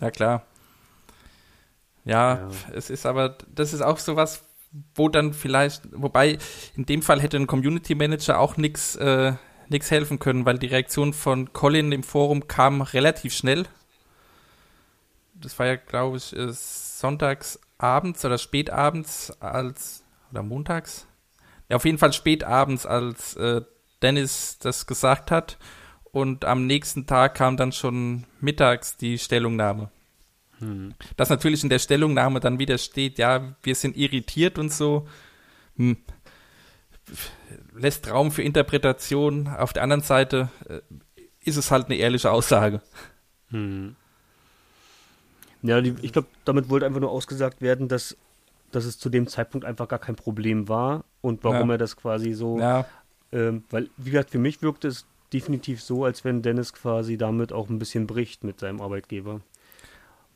Ja, klar. Ja, Ja. es ist aber, das ist auch sowas, wo dann vielleicht, wobei in dem Fall hätte ein Community Manager auch nichts äh, nix helfen können, weil die Reaktion von Colin im Forum kam relativ schnell. Das war ja, glaube ich, äh, sonntags abends oder spätabends als, oder montags? Ja, auf jeden Fall spätabends, als äh, Dennis das gesagt hat. Und am nächsten Tag kam dann schon mittags die Stellungnahme. Dass natürlich in der Stellungnahme dann wieder steht, ja, wir sind irritiert und so, hm, lässt Raum für Interpretation. Auf der anderen Seite äh, ist es halt eine ehrliche Aussage. Ja, die, ich glaube, damit wollte einfach nur ausgesagt werden, dass, dass es zu dem Zeitpunkt einfach gar kein Problem war und warum Ja. er das quasi so, Ja, ähm, weil, wie gesagt, für mich wirkte es definitiv so, als wenn Dennis quasi damit auch ein bisschen bricht mit seinem Arbeitgeber.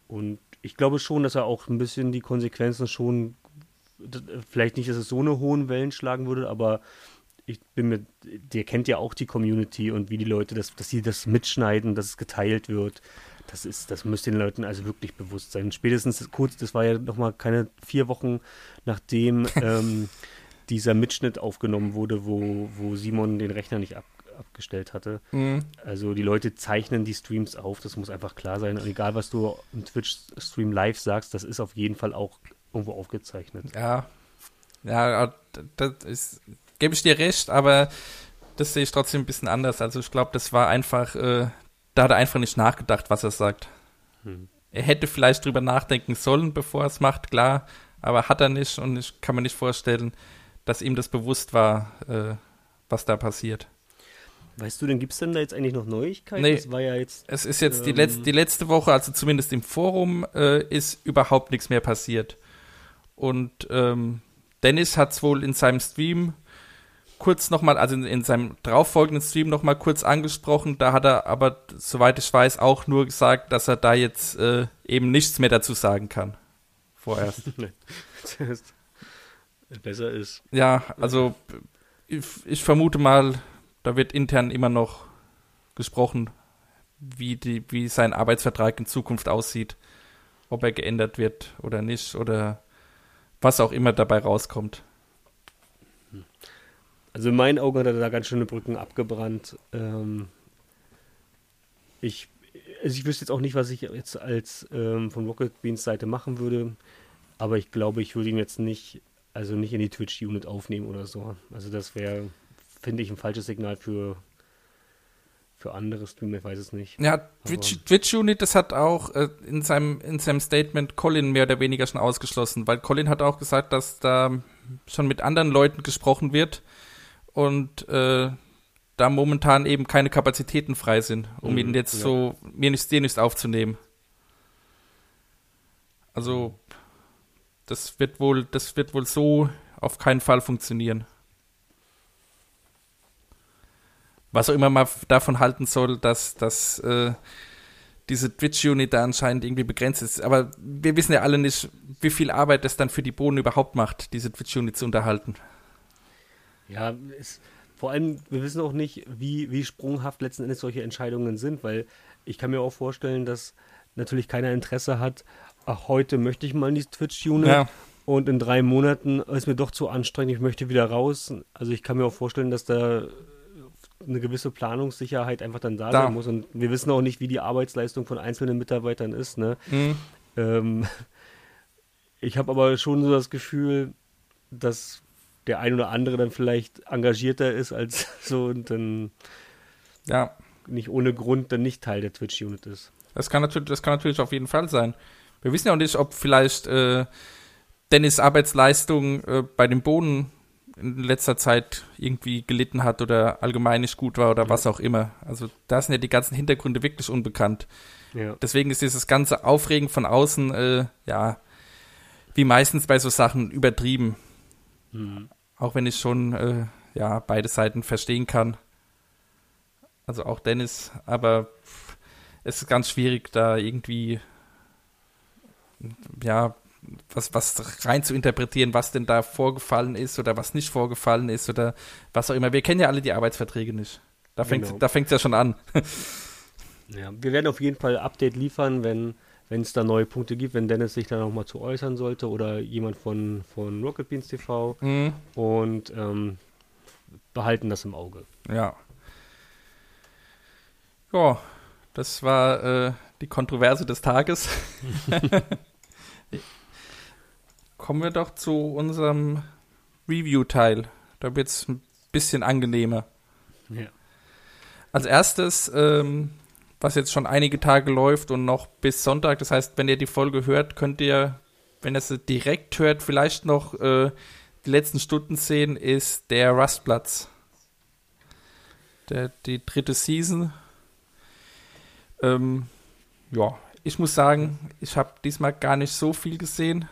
Und ich glaube schon, dass er auch ein bisschen die Konsequenzen schon, vielleicht nicht, dass es so eine hohen Wellen schlagen würde, aber ich bin mir, der kennt ja auch die Community und wie die Leute das, dass sie das mitschneiden, dass es geteilt wird. Das ist, das müsste den Leuten also wirklich bewusst sein. Spätestens kurz, das war ja noch mal keine vier Wochen, nachdem ähm, dieser Mitschnitt aufgenommen wurde, wo, wo Simon den Rechner nicht ab, abgestellt hatte. mhm. Also die Leute zeichnen die Streams auf, das muss einfach klar sein. Und egal, was du im Twitch-Stream live sagst, das ist auf jeden Fall auch irgendwo aufgezeichnet. ja, ja, das ist, gebe ich dir recht, aber das sehe ich trotzdem ein bisschen anders. Also ich glaube, das war einfach, äh, da hat er einfach nicht nachgedacht, was er sagt. Er hätte vielleicht drüber nachdenken sollen, bevor er es macht, klar, aber hat er nicht und ich kann mir nicht vorstellen, dass ihm das bewusst war, äh, was da passiert. Weißt du, denn gibt es denn da jetzt eigentlich noch Neuigkeiten? Nee. Das war ja jetzt. Es ist jetzt die, Ähm. letzte, die letzte Woche, also zumindest im Forum, äh, ist überhaupt nichts mehr passiert. Und ähm, Dennis hat es wohl in seinem Stream kurz nochmal, also in, in seinem darauffolgenden Stream nochmal kurz angesprochen. Da hat er aber, soweit ich weiß, auch nur gesagt, dass er da jetzt äh, eben nichts mehr dazu sagen kann. Vorerst. besser ist. ja, also ich, ich vermute mal, da wird intern immer noch gesprochen, wie, die, wie sein Arbeitsvertrag in Zukunft aussieht, ob er geändert wird oder nicht oder was auch immer dabei rauskommt. Also in meinen Augen hat er da ganz schöne Brücken abgebrannt. Ähm, ich, also ich wüsste jetzt auch nicht, was ich jetzt als ähm, von Rocket Beans Seite machen würde, aber ich glaube, ich würde ihn jetzt nicht, also nicht in die Twitch-Unit aufnehmen oder so. Also das wäre, finde ich, ein falsches Signal für, für andere Streamer, ich weiß es nicht. Ja, Twitch, Twitch Unit, das hat auch äh, in, seinem, in seinem Statement Colin mehr oder weniger schon ausgeschlossen, weil Colin hat auch gesagt, dass da schon mit anderen Leuten gesprochen wird und äh, da momentan eben keine Kapazitäten frei sind, um Mhm, ihn jetzt ja. so mir nicht dir nicht aufzunehmen. Also das wird wohl, das wird wohl so auf keinen Fall funktionieren. Was auch immer man davon halten soll, dass, dass äh, diese Twitch-Unit da anscheinend irgendwie begrenzt ist. Aber wir wissen ja alle nicht, wie viel Arbeit es dann für die Bohnen überhaupt macht, diese Twitch-Unit zu unterhalten. Ja, es, vor allem, wir wissen auch nicht, wie, wie sprunghaft letzten Endes solche Entscheidungen sind, weil ich kann mir auch vorstellen, dass natürlich keiner Interesse hat, ach, heute möchte ich mal in die Twitch-Unit Ja. und in drei Monaten ist mir doch zu anstrengend, ich möchte wieder raus. Also ich kann mir auch vorstellen, dass da eine gewisse Planungssicherheit einfach dann da, Da. sein muss. Und wir wissen auch nicht, wie die Arbeitsleistung von einzelnen Mitarbeitern ist. Ne? Mhm. Ähm, ich habe aber schon so das Gefühl, dass der ein oder andere dann vielleicht engagierter ist als so und dann Ja, nicht ohne Grund dann nicht Teil der Twitch-Unit ist. das kann, natürlich, das kann natürlich auf jeden Fall sein. Wir wissen ja auch nicht, ob vielleicht äh, Dennis Arbeitsleistung äh, bei den Bohnen in letzter Zeit irgendwie gelitten hat oder allgemein nicht gut war oder was auch immer. Also da sind ja die ganzen Hintergründe wirklich unbekannt. Ja. Deswegen ist dieses ganze Aufregen von außen, äh, ja, wie meistens bei so Sachen übertrieben. Mhm. Auch wenn ich schon äh, ja beide Seiten verstehen kann. Also auch Dennis, aber es ist ganz schwierig, da irgendwie ja was, was rein zu interpretieren, was denn da vorgefallen ist oder was nicht vorgefallen ist oder was auch immer. Wir kennen ja alle die Arbeitsverträge nicht. Da fängt Genau. da fängt's ja schon an. Ja, wir werden auf jeden Fall Update liefern, wenn wenn es da neue Punkte gibt, wenn Dennis sich da nochmal zu äußern sollte oder jemand von, von Rocket Beans TV Mhm. und ähm, behalten das im Auge. Ja. Ja, das war äh, die Kontroverse des Tages. Kommen wir doch zu unserem Review-Teil. Da wird es ein bisschen angenehmer. Ja. Als erstes, ähm, was jetzt schon einige Tage läuft und noch bis Sonntag, das heißt, wenn ihr die Folge hört, könnt ihr, wenn ihr sie direkt hört, vielleicht noch äh, die letzten Stunden sehen, ist der Rustplatz. Der, die dritte Season. Ähm, ja, ich muss sagen, ich habe diesmal gar nicht so viel gesehen.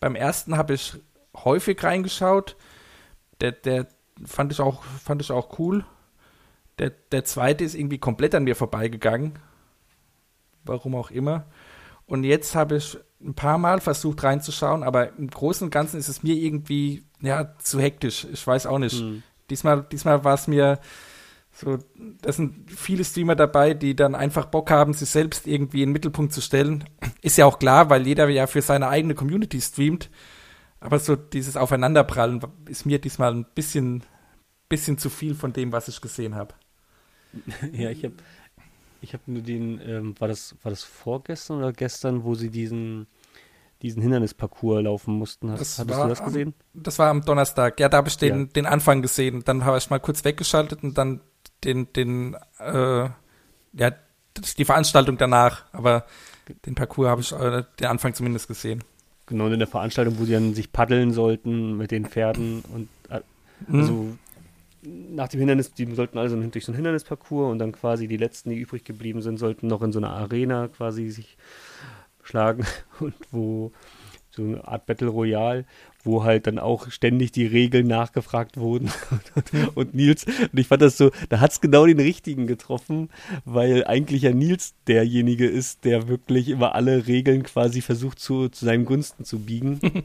Beim ersten habe ich häufig reingeschaut. Der, der fand ich auch, fand ich auch cool. Der, der zweite ist irgendwie komplett an mir vorbeigegangen. Warum auch immer. Und jetzt habe ich ein paar Mal versucht reinzuschauen, aber im Großen und Ganzen ist es mir irgendwie ja zu hektisch. Ich weiß auch nicht. Mhm. Diesmal, diesmal war es mir so, da sind viele Streamer dabei, die dann einfach Bock haben, sich selbst irgendwie in den Mittelpunkt zu stellen. Ist ja auch klar, weil jeder ja für seine eigene Community streamt. Aber so dieses Aufeinanderprallen ist mir diesmal ein bisschen, bisschen zu viel von dem, was ich gesehen habe. Ja, ich habe ich hab nur den, ähm, war das, war das vorgestern oder gestern, wo sie diesen, diesen Hindernisparcours laufen mussten? Hast, Das hattest du das am- gesehen? Das war am Donnerstag. Ja, da habe ich den, Ja. den Anfang gesehen. Dann habe ich mal kurz weggeschaltet und dann den, den, äh, ja, die Veranstaltung danach. Aber den Parcours habe ich, äh, den Anfang zumindest gesehen. Genau, in der Veranstaltung, wo sie dann sich paddeln sollten mit den Pferden und äh, Mhm. Nach dem Hindernis, die sollten also durch so einen Hindernisparcours und dann quasi die letzten, die übrig geblieben sind, sollten noch in so einer Arena quasi sich schlagen und wo so eine Art Battle Royale, wo halt dann auch ständig die Regeln nachgefragt wurden und, und Nils, und ich fand das so, da hat es genau den richtigen getroffen, weil eigentlich ja Nils derjenige ist, der wirklich immer alle Regeln quasi versucht zu, zu seinen Gunsten zu biegen.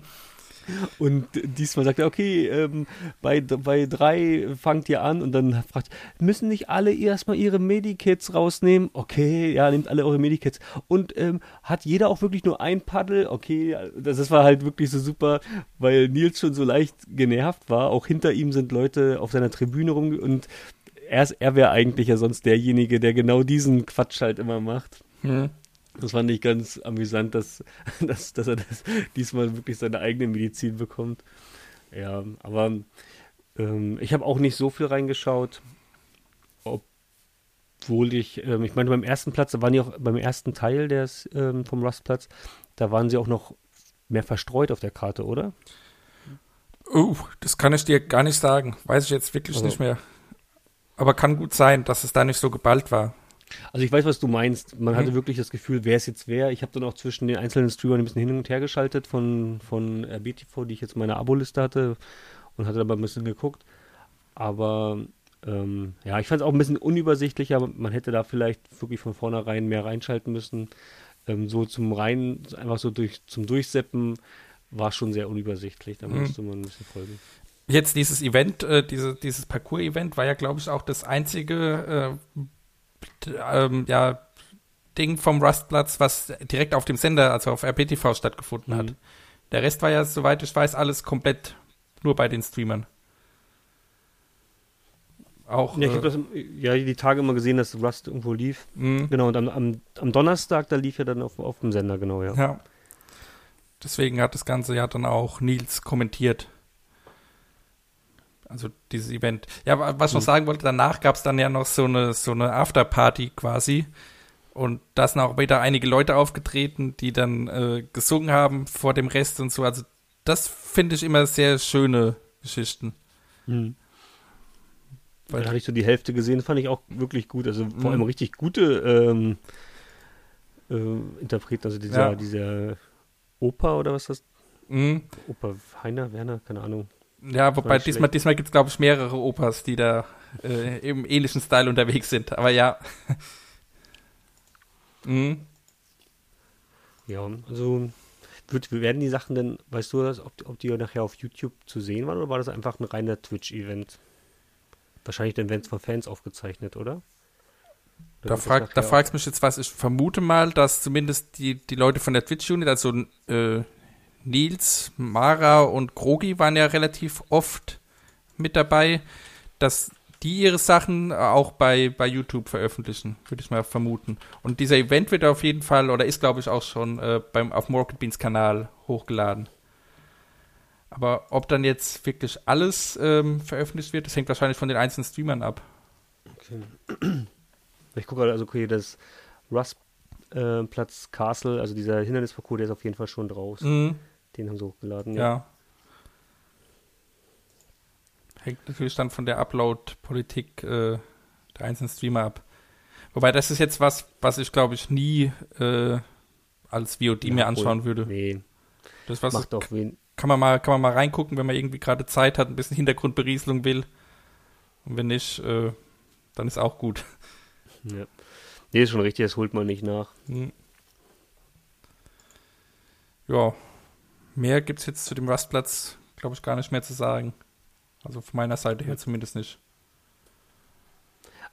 Und diesmal sagt er, okay, ähm, bei, bei drei fangt ihr an und dann fragt, müssen nicht alle erstmal ihre Medikits rausnehmen? Okay, ja, nehmt alle eure Medikits. Und ähm, hat jeder auch wirklich nur ein Paddel? Okay, ja, das, das war halt wirklich so super, weil Nils schon so leicht genervt war. Auch hinter ihm sind Leute auf seiner Tribüne rum und er, er wäre eigentlich ja sonst derjenige, der genau diesen Quatsch halt immer macht. Mhm. Das fand ich ganz amüsant, dass, dass, dass er das diesmal wirklich seine eigene Medizin bekommt. Ja, aber ähm, ich habe auch nicht so viel reingeschaut, obwohl ich, ähm, ich meine, beim ersten Platz, da waren die auch beim ersten Teil des, ähm, vom Rustplatz, da waren sie auch noch mehr verstreut auf der Karte, oder? Uh, das kann ich dir gar nicht sagen. Weiß ich jetzt wirklich Also- nicht mehr. Aber kann gut sein, dass es da nicht so geballt war. Also ich weiß, was du meinst. Man Mhm. hatte wirklich das Gefühl, wer es jetzt wer. Ich habe dann auch zwischen den einzelnen Streamern ein bisschen hin und her geschaltet von, von RBTV, die ich jetzt in meiner Aboliste hatte und hatte dabei ein bisschen geguckt. Aber ähm, ja, ich fand es auch ein bisschen unübersichtlich, aber man hätte da vielleicht wirklich von vornherein mehr reinschalten müssen. Ähm, so zum rein, einfach so durch, zum Durchseppen war schon sehr unübersichtlich. Da Mhm. musste man ein bisschen folgen. Jetzt dieses Event, äh, diese, dieses Parcours-Event war ja, glaube ich, auch das einzige äh, ähm, ja, Ding vom Rustplatz, was direkt auf dem Sender, also auf RPTV stattgefunden hat. Mhm. Der Rest war ja, soweit ich weiß, alles komplett nur bei den Streamern. Auch, Ja, ich habe äh, ja die Tage immer gesehen, dass Rust irgendwo lief. mh, Genau, und am, am, am Donnerstag, da lief er dann auf, auf dem Sender, genau, ja. ja. Deswegen hat das Ganze ja dann auch Nils kommentiert. Also dieses Event. Ja, wa- was ich noch Mhm. sagen wollte, danach gab es dann ja noch so eine, so eine Afterparty quasi. Und da sind auch wieder einige Leute aufgetreten, die dann äh, gesungen haben vor dem Rest und so. Also das finde ich immer sehr schöne Geschichten. Mhm. Weil- da hatte ich so die Hälfte gesehen, fand ich auch wirklich gut. Also vor Mhm. allem richtig gute ähm, äh, Interpreten, also dieser, Ja. dieser Oper oder was das, Mhm. Opa Heiner, Werner, keine Ahnung. Ja, wobei diesmal, diesmal gibt es, glaube ich, mehrere Opas, die da äh, im ähnlichen Style unterwegs sind. Aber ja. mhm. Ja, also wird, werden die Sachen denn, weißt du das, ob, ob die nachher auf YouTube zu sehen waren oder war das einfach ein reiner Twitch-Event? Wahrscheinlich dann werden es von Fans aufgezeichnet, oder? Da, frag, da fragst du mich jetzt was. Ich vermute mal, dass zumindest die, die Leute von der Twitch-Unit, also äh, Nils, Mara und Krogi waren ja relativ oft mit dabei, dass die ihre Sachen auch bei, bei YouTube veröffentlichen, würde ich mal vermuten. Und dieser Event wird auf jeden Fall, oder ist glaube ich auch schon äh, beim, auf Morgan Beans Kanal hochgeladen. Aber ob dann jetzt wirklich alles ähm, veröffentlicht wird, das hängt wahrscheinlich von den einzelnen Streamern ab. Ich gucke also okay, das Rustplatz Castle, also dieser Hindernisparcours, der ist auf jeden Fall schon draus. Mhm. Den haben sie hochgeladen, ja. Ja. Hängt natürlich dann von der Upload-Politik äh, der einzelnen Streamer ab. Wobei das ist jetzt was, was ich glaube ich nie äh, als VOD Ja, mir anschauen würde. Nee, Das was macht auch wen. kann man mal kann man mal reingucken, wenn man irgendwie gerade Zeit hat, ein bisschen Hintergrundberieselung will. Und wenn nicht, äh, dann ist auch gut. Ja. Nee, ist schon richtig, das holt man nicht nach. Hm. Ja, mehr gibt's jetzt zu dem Rustplatz, glaube ich, gar nicht mehr zu sagen. Also von meiner Seite her zumindest nicht.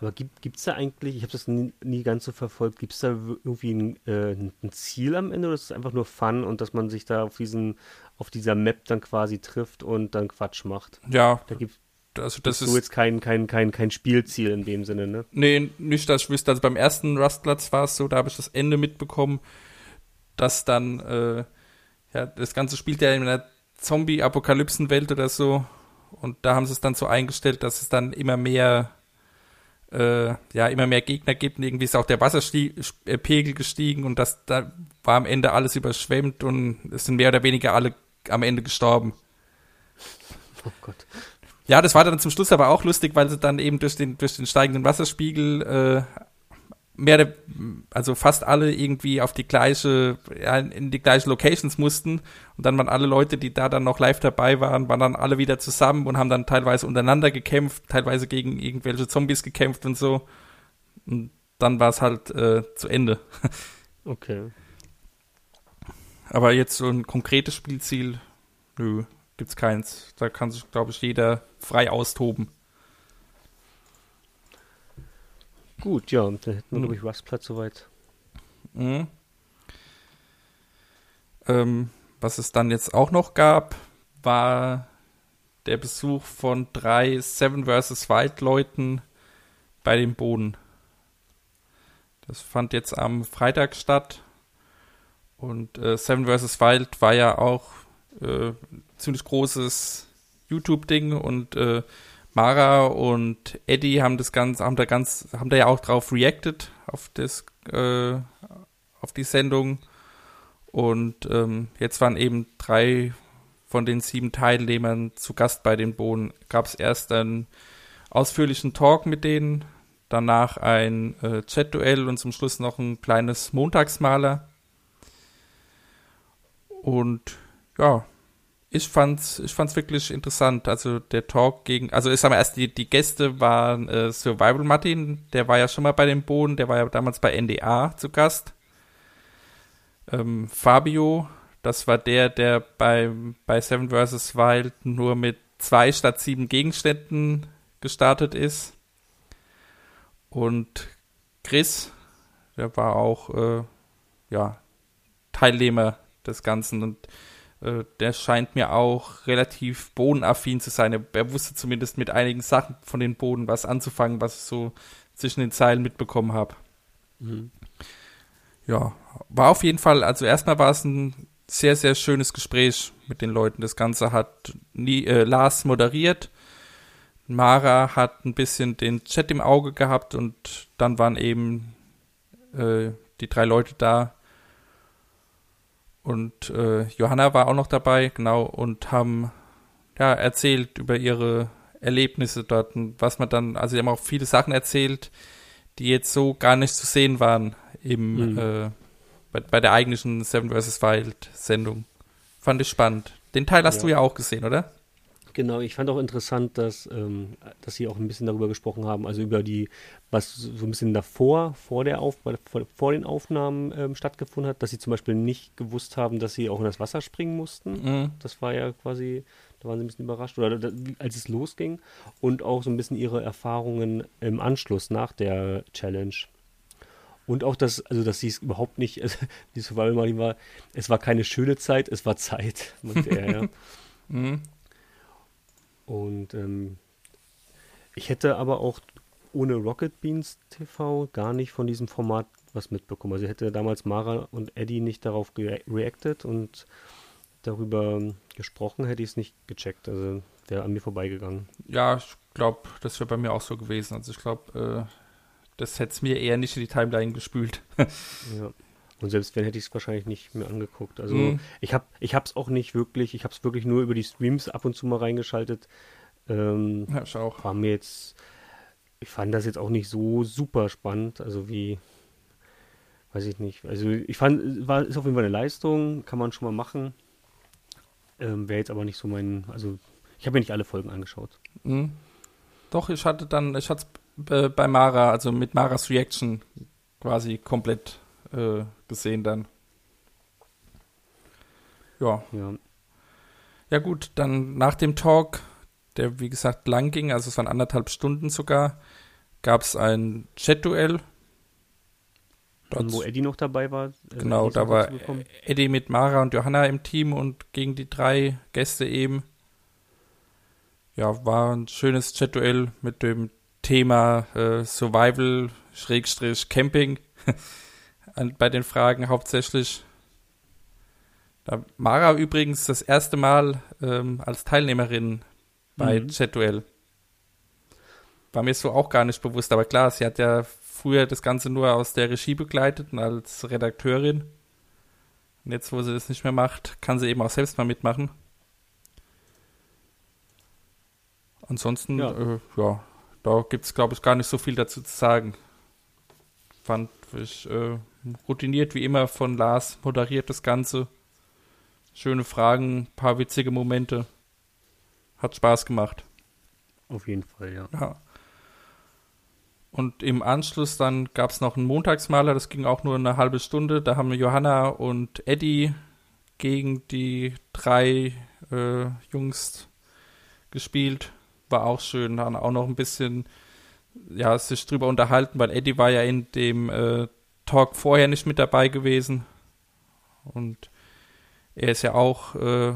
Aber gibt es da eigentlich, ich habe das nie, nie ganz so verfolgt, gibt es da irgendwie ein, äh, ein Ziel am Ende oder ist es einfach nur Fun und dass man sich da auf diesen, auf dieser Map dann quasi trifft und dann Quatsch macht? Ja, Da gibt also das ist so jetzt kein, kein, kein, kein Spielziel in dem Sinne, ne? Nee, nicht, dass ich wüsste. Also beim ersten Rustplatz war es so, da habe ich das Ende mitbekommen, dass dann, äh, ja, das Ganze spielt ja in einer Zombie-Apokalypsen-Welt oder so. Und da haben sie es dann so eingestellt, dass es dann immer mehr, äh, ja, immer mehr Gegner gibt. Und irgendwie ist auch der Wasserpegel gestiegen und das, da war am Ende alles überschwemmt und es sind mehr oder weniger alle am Ende gestorben. Oh Gott. Ja, das war dann zum Schluss aber auch lustig, weil sie dann eben durch den, durch den steigenden Wasserspiegel äh, mehr, oder- also fast alle irgendwie auf die gleiche, ja, in die gleichen Locations mussten. Und dann waren alle Leute, die da dann noch live dabei waren, waren dann alle wieder zusammen und haben dann teilweise untereinander gekämpft, teilweise gegen irgendwelche Zombies gekämpft und so. Und dann war es halt äh, zu Ende. Okay. Aber jetzt so ein konkretes Spielziel, nö, gibt's keins. Da kann sich, glaube ich, jeder frei austoben. Gut, ja, und dann hätten wir, Mhm. glaube ich, Rustplatz soweit. Mhm. Ähm, was es dann jetzt auch noch gab, war der Besuch von drei Seven vs. Wild Leuten bei dem Boden. Das fand jetzt am Freitag statt. Und äh, Seven vs. Wild war ja auch äh, ziemlich großes YouTube-Ding und äh, Mara und Eddie haben das ganz, haben da ganz, haben da ja auch drauf reacted auf das, äh, auf die Sendung. Und ähm, jetzt waren eben drei von den sieben Teilnehmern zu Gast bei den Bohnen. Gab es erst einen ausführlichen Talk mit denen, danach ein äh, Chat-Duell und zum Schluss noch ein kleines Montagsmaler. Und ja, ich fand's, ich fand's wirklich interessant. Also der Talk gegen, also ich sag mal erst, die, die Gäste waren äh, Survival Martin, der war ja schon mal bei den Bohnen, der war ja damals bei NDA zu Gast. Ähm, Fabio, das war der, der bei, bei Seven vs. Wild nur mit zwei statt sieben Gegenständen gestartet ist. Und Chris, der war auch, äh, ja, Teilnehmer des Ganzen und der scheint mir auch relativ bodenaffin zu sein. Er, er wusste zumindest mit einigen Sachen von den Boden was anzufangen, was ich so zwischen den Zeilen mitbekommen habe. Mhm. Ja, war auf jeden Fall, also erstmal war es ein sehr, sehr schönes Gespräch mit den Leuten. Das Ganze hat nie, äh, Lars moderiert. Mara hat ein bisschen den Chat im Auge gehabt und dann waren eben äh, die drei Leute da. Und äh, Johanna war auch noch dabei, genau, und haben ja erzählt über ihre Erlebnisse dort und was man dann, also sie haben auch viele Sachen erzählt, die jetzt so gar nicht zu sehen waren im Mhm. äh, bei, bei der eigentlichen Seven vs. Wild Sendung. Fand ich spannend. Den Teil hast Ja. du ja auch gesehen, oder? Genau, ich fand auch interessant, dass, ähm, dass sie auch ein bisschen darüber gesprochen haben, also über die, was so ein bisschen davor, vor der Auf, vor, vor den Aufnahmen ähm, stattgefunden hat, dass sie zum Beispiel nicht gewusst haben, dass sie auch in das Wasser springen mussten. Mhm. Das war ja quasi, da waren sie ein bisschen überrascht, oder da, als es losging. Und auch so ein bisschen ihre Erfahrungen im Anschluss nach der Challenge. Und auch das, also dass sie es überhaupt nicht, also, die Survival Martin war, es war keine schöne Zeit, es war Zeit, meinte er, ja. Mhm. Und ähm, ich hätte aber auch ohne Rocket Beans TV gar nicht von diesem Format was mitbekommen. Also hätte damals Mara und Eddie nicht darauf ge reacted und darüber gesprochen, hätte ich es nicht gecheckt. Also wäre an mir vorbeigegangen. Ja, ich glaube, das wäre bei mir auch so gewesen. Also ich glaube, äh, das hätte es mir eher nicht in die Timeline gespült. Ja. Und selbst wenn hätte ich es wahrscheinlich nicht mehr angeguckt. Also Mhm. ich habe ich es auch nicht wirklich, ich habe es wirklich nur über die Streams ab und zu mal reingeschaltet. Ähm, Ja, ich auch. war mir jetzt, ich fand das jetzt auch nicht so super spannend, also wie, weiß ich nicht. Also ich fand, war, ist auf jeden Fall eine Leistung, kann man schon mal machen. Ähm, Wäre jetzt aber nicht so mein, also ich habe mir nicht alle Folgen angeschaut. Mhm. Doch, ich hatte dann, ich hatte es äh, bei Mara, also mit Maras Reaction quasi komplett äh, gesehen dann. Ja. Ja, Ja gut, dann nach dem Talk, der wie gesagt lang ging, also es waren anderthalb Stunden sogar, gab es ein Chat-Duell. und wo Dort- Eddie noch dabei war. äh, Genau, da war. Eddie mit Mara und Johanna im Team und gegen die drei Gäste eben. Ja, war ein schönes Chat-Duell mit dem Thema äh, Survival Schrägstrich Camping An- bei den Fragen hauptsächlich. Da Mara übrigens das erste Mal ähm, als Teilnehmerin bei Mhm. Chat-Duell. War mir so auch gar nicht bewusst, aber klar, sie hat ja früher das Ganze nur aus der Regie begleitet und als Redakteurin. Und jetzt, wo sie das nicht mehr macht, kann sie eben auch selbst mal mitmachen. Ansonsten, Ja. ja, äh, ja da gibt es, glaube ich, gar nicht so viel dazu zu sagen. Fand ich äh, routiniert wie immer von Lars, moderiert das Ganze. Schöne Fragen, paar witzige Momente. Hat Spaß gemacht. Auf jeden Fall, ja. Ja. Und im Anschluss dann gab es noch einen Montagsmaler, das ging auch nur eine halbe Stunde. Da haben Johanna und Eddie gegen die drei äh, Jungs gespielt. War auch schön. Haben auch noch ein bisschen ja, sich drüber unterhalten, weil Eddie war ja in dem äh, Talk vorher nicht mit dabei gewesen. Und er ist ja auch, äh,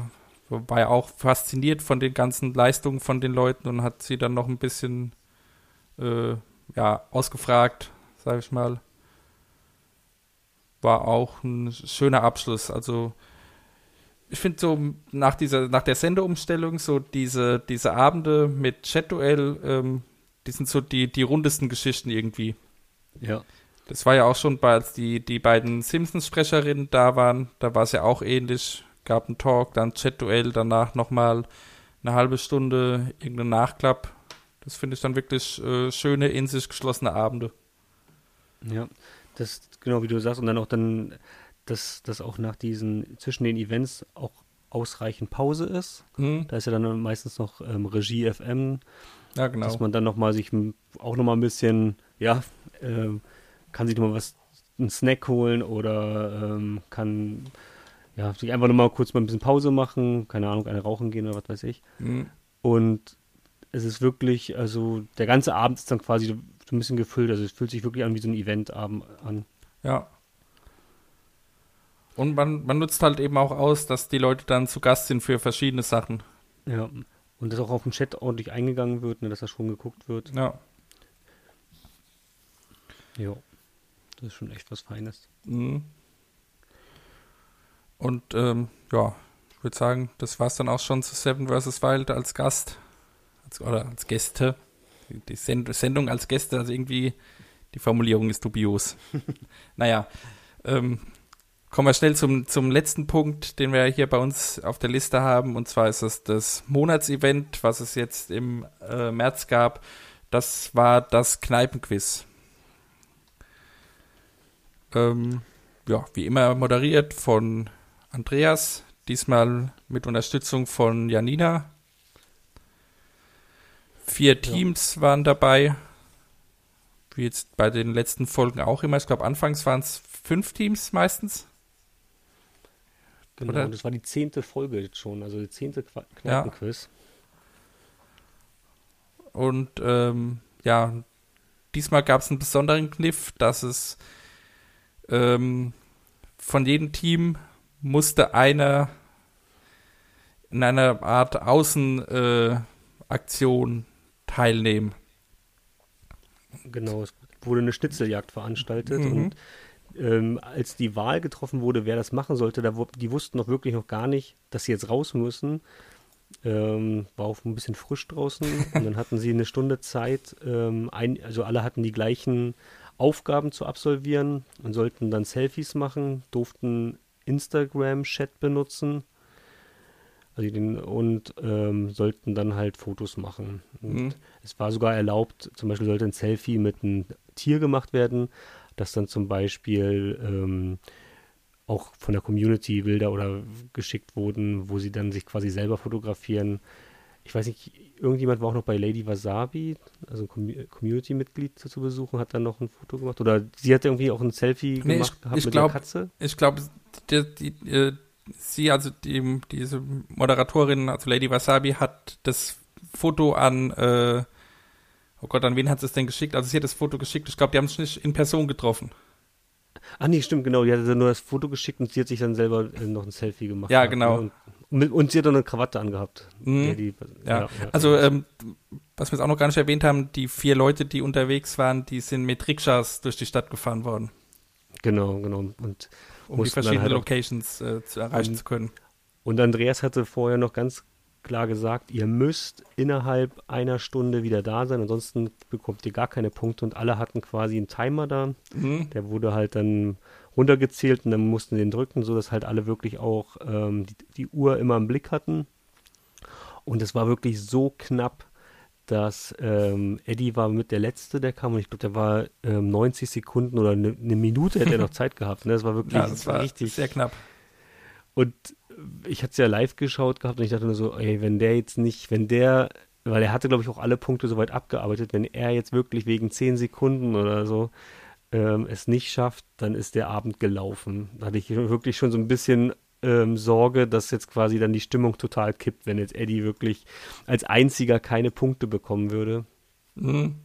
war ja auch fasziniert von den ganzen Leistungen von den Leuten und hat sie dann noch ein bisschen äh, ja, ausgefragt, sage ich mal. War auch ein schöner Abschluss. Also ich finde so nach dieser, nach der Sendeumstellung, so diese, diese Abende mit Chat-Duell, ähm, die sind so die, die rundesten Geschichten irgendwie. Ja. Das war ja auch schon, bei, als die, die beiden Simpsons-Sprecherinnen da waren, da war es ja auch ähnlich. Gab einen Talk, dann Chat-Duell, danach nochmal eine halbe Stunde irgendein Nachklapp. Das finde ich dann wirklich äh, schöne, in sich geschlossene Abende. Ja, das genau wie du sagst und dann auch dann, dass das auch nach diesen zwischen den Events auch ausreichend Pause ist. Mhm. Da ist ja dann meistens noch ähm, Regie FM, Ja, genau. dass man dann noch mal sich auch noch mal ein bisschen, ja, ähm, kann sich noch mal was, einen Snack holen oder ähm, kann ja sich einfach noch mal kurz mal ein bisschen Pause machen, keine Ahnung, eine rauchen gehen oder was weiß ich. Mhm. Und es ist wirklich, also der ganze Abend ist dann quasi so ein bisschen gefüllt. Also es fühlt sich wirklich an wie so ein Eventabend an. Ja. Und man, man nutzt halt eben auch aus, dass die Leute dann zu Gast sind für verschiedene Sachen. Ja. Und dass auch auf den Chat ordentlich eingegangen wird, ne, dass das schon geguckt wird. Ja. Ja. Das ist schon echt was Feines. Mhm. Und ähm, ja, ich würde sagen, das war es dann auch schon zu Seven vs. Wild als Gast. Als, oder als Gäste. Die Send Sendung als Gäste, also irgendwie, die Formulierung ist dubios. naja, ähm, kommen wir schnell zum, zum letzten Punkt, den wir hier bei uns auf der Liste haben. Und zwar ist es das Monatsevent, was es jetzt im äh, März gab. Das war das Kneipenquiz. Ähm, ja, wie immer moderiert von Andreas, diesmal mit Unterstützung von Janina. Vier Teams waren dabei, wie jetzt bei den letzten Folgen auch immer. Ich glaube, anfangs waren es fünf Teams meistens. Genau, Oder? und das war die zehnte Folge jetzt schon, also die zehnte Qua- Ja. Kneipenquiz. Und ähm, ja, diesmal gab es einen besonderen Kniff, dass es ähm, von jedem Team musste einer in einer Art Außenaktion äh, teilnehmen. Genau, es wurde eine Schnitzeljagd veranstaltet Mhm. und ähm, als die Wahl getroffen wurde, wer das machen sollte, da, die wussten noch wirklich noch gar nicht, dass sie jetzt raus müssen. Ähm, war auch ein bisschen frisch draußen und dann hatten sie eine Stunde Zeit, ähm, ein, also alle hatten die gleichen Aufgaben zu absolvieren und sollten dann Selfies machen, durften Instagram-Chat benutzen also den, und ähm, sollten dann halt Fotos machen. Und Mhm. es war sogar erlaubt, zum Beispiel sollte ein Selfie mit einem Tier gemacht werden, das dann zum Beispiel ähm, auch von der Community Bilder oder geschickt wurden, wo sie dann sich quasi selber fotografieren. Ich weiß nicht, irgendjemand war auch noch bei Lady Wasabi, also ein Com- Community-Mitglied zu besuchen, hat dann noch ein Foto gemacht. Oder sie hat irgendwie auch ein Selfie Nee, gemacht ich- ich mit glaub- der Katze. Ich glaube, die, die, äh, sie, also die, diese Moderatorin, also Lady Wasabi, hat das Foto an, äh, oh Gott, an wen hat sie es denn geschickt? Also sie hat das Foto geschickt. Ich glaube, die haben sich nicht in Person getroffen. Ah nee, stimmt, genau. Die dann nur das Foto geschickt und sie hat sich dann selber äh, noch ein Selfie gemacht. Ja, genau. ne? Und, und sie hat dann eine Krawatte angehabt. Mhm. Ja, die, Ja, also ähm, was wir jetzt auch noch gar nicht erwähnt haben, die vier Leute, die unterwegs waren, die sind mit Rikschas durch die Stadt gefahren worden, Genau, genau. Und, um die dann verschiedenen halt Locations äh, zu erreichen Und- zu können. und Andreas hatte vorher noch ganz klar gesagt, ihr müsst innerhalb einer Stunde wieder da sein, ansonsten bekommt ihr gar keine Punkte und alle hatten quasi einen Timer da. Mhm. Der wurde halt dann runtergezählt und dann mussten den drücken, sodass halt alle wirklich auch ähm, die, die Uhr immer im Blick hatten. Und es war wirklich so knapp, dass ähm, Eddie war mit der Letzte, der kam und ich glaube, der war ähm, 90 Sekunden oder eine ne Minute hätte er noch Zeit gehabt. Ne? Das war wirklich Ja, das war richtig. sehr knapp. Und ich hatte es ja live geschaut gehabt und ich dachte nur so, ey, wenn der jetzt nicht, wenn der, weil er hatte, glaube ich, auch alle Punkte soweit abgearbeitet, wenn er jetzt wirklich wegen 10 Sekunden oder so ähm, es nicht schafft, dann ist der Abend gelaufen. Da hatte ich wirklich schon so ein bisschen ähm, Sorge, dass jetzt quasi dann die Stimmung total kippt, wenn jetzt Eddie wirklich als einziger keine Punkte bekommen würde. Mhm.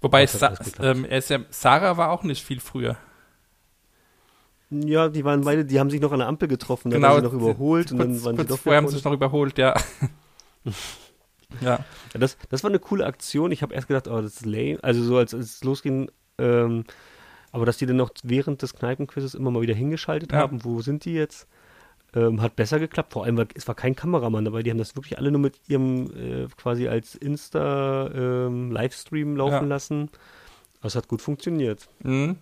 Wobei Sa ähm, ja, Sarah war auch nicht viel früher. Ja, die waren beide, die haben sich noch an der Ampel getroffen, dann Genau, haben sie noch überholt und kurz, dann waren kurz sie doch vorher haben sie sich noch überholt, ja. ja. Ja, das, das war eine coole Aktion. Ich habe erst gedacht, oh, das ist lame. Also so als, als es losging, ähm, aber dass die dann noch während des Kneipenquizzes immer mal wieder hingeschaltet Ja. haben, wo sind die jetzt? Ähm, hat besser geklappt. Vor allem, weil es war kein Kameramann dabei. Die haben das wirklich alle nur mit ihrem äh, quasi als Insta-Livestream laufen Ja. lassen. Das hat gut funktioniert. Mhm.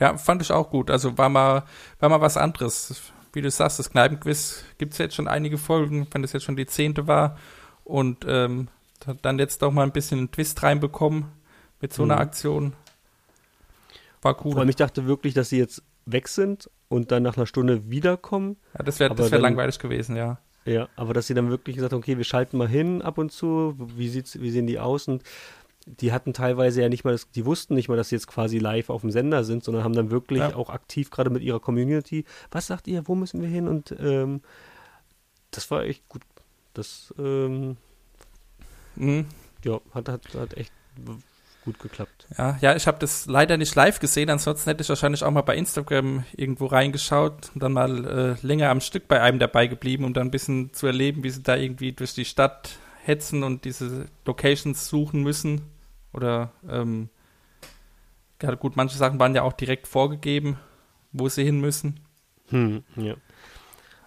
Ja, fand ich auch gut. Also war mal, war mal was anderes. Wie du sagst, das Kneipenquiz gibt es jetzt schon einige Folgen, wenn das jetzt schon die zehnte war. Und ähm, hat dann jetzt doch mal ein bisschen einen Twist reinbekommen mit so einer Mhm. Aktion. War Vor allem, cool. ich dachte wirklich, dass sie jetzt weg sind und dann nach einer Stunde wiederkommen. Ja, das wäre wär langweilig gewesen, ja. Ja, aber dass sie dann wirklich gesagt haben, okay, wir schalten mal hin ab und zu, wie sieht's, wie sehen die aus? Und die hatten teilweise ja nicht mal das, die wussten nicht mal, dass sie jetzt quasi live auf dem Sender sind, sondern haben dann wirklich Ja. auch aktiv gerade mit ihrer Community, was sagt ihr, wo müssen wir hin? Und ähm, das war echt gut. Das ähm, Mhm. ja, hat, hat, hat echt gut geklappt. Ja, ja, ich habe das leider nicht live gesehen, ansonsten hätte ich wahrscheinlich auch mal bei Instagram irgendwo reingeschaut und dann mal äh, länger am Stück bei einem dabei geblieben, um dann ein bisschen zu erleben, wie sie da irgendwie durch die Stadt hetzen und diese Locations suchen müssen. Oder ähm, ja, gut, manche Sachen waren ja auch direkt vorgegeben, wo sie hin müssen. Hm, ja.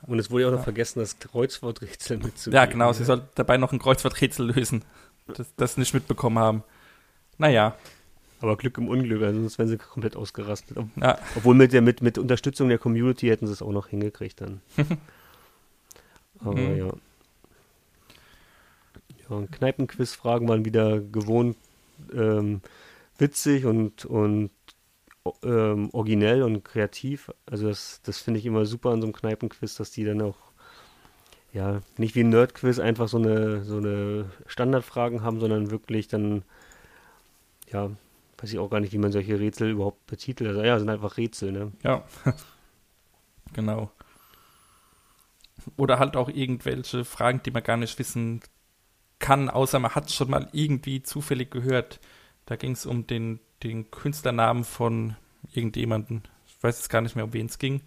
Und es wurde ja auch noch vergessen, das Kreuzworträtsel mitzugeben. Ja, genau, sie soll dabei noch ein Kreuzworträtsel lösen, das, das nicht mitbekommen haben. Naja, Aber Glück im Unglück, also sonst wären sie komplett ausgerastet. Ja, Obwohl mit, der, mit, mit Unterstützung der Community hätten sie es auch noch hingekriegt dann. Aber Mhm. ja. Ja, und Kneipenquiz-Fragen waren wieder gewohnt ähm, witzig und, und ähm, originell und kreativ. Also das, das finde ich immer super an so einem Kneipenquiz, dass die dann auch ja, nicht wie ein Nerdquiz einfach so eine, so eine Standardfragen haben, sondern wirklich dann, ja, weiß ich auch gar nicht, wie man solche Rätsel überhaupt betitelt. Also ja, sind einfach Rätsel, ne? Ja. genau. Oder halt auch irgendwelche Fragen, die man gar nicht wissen kann, außer man hat schon mal irgendwie zufällig gehört. Da ging es um den, den Künstlernamen von irgendjemanden. Ich weiß jetzt gar nicht mehr, um wen es ging.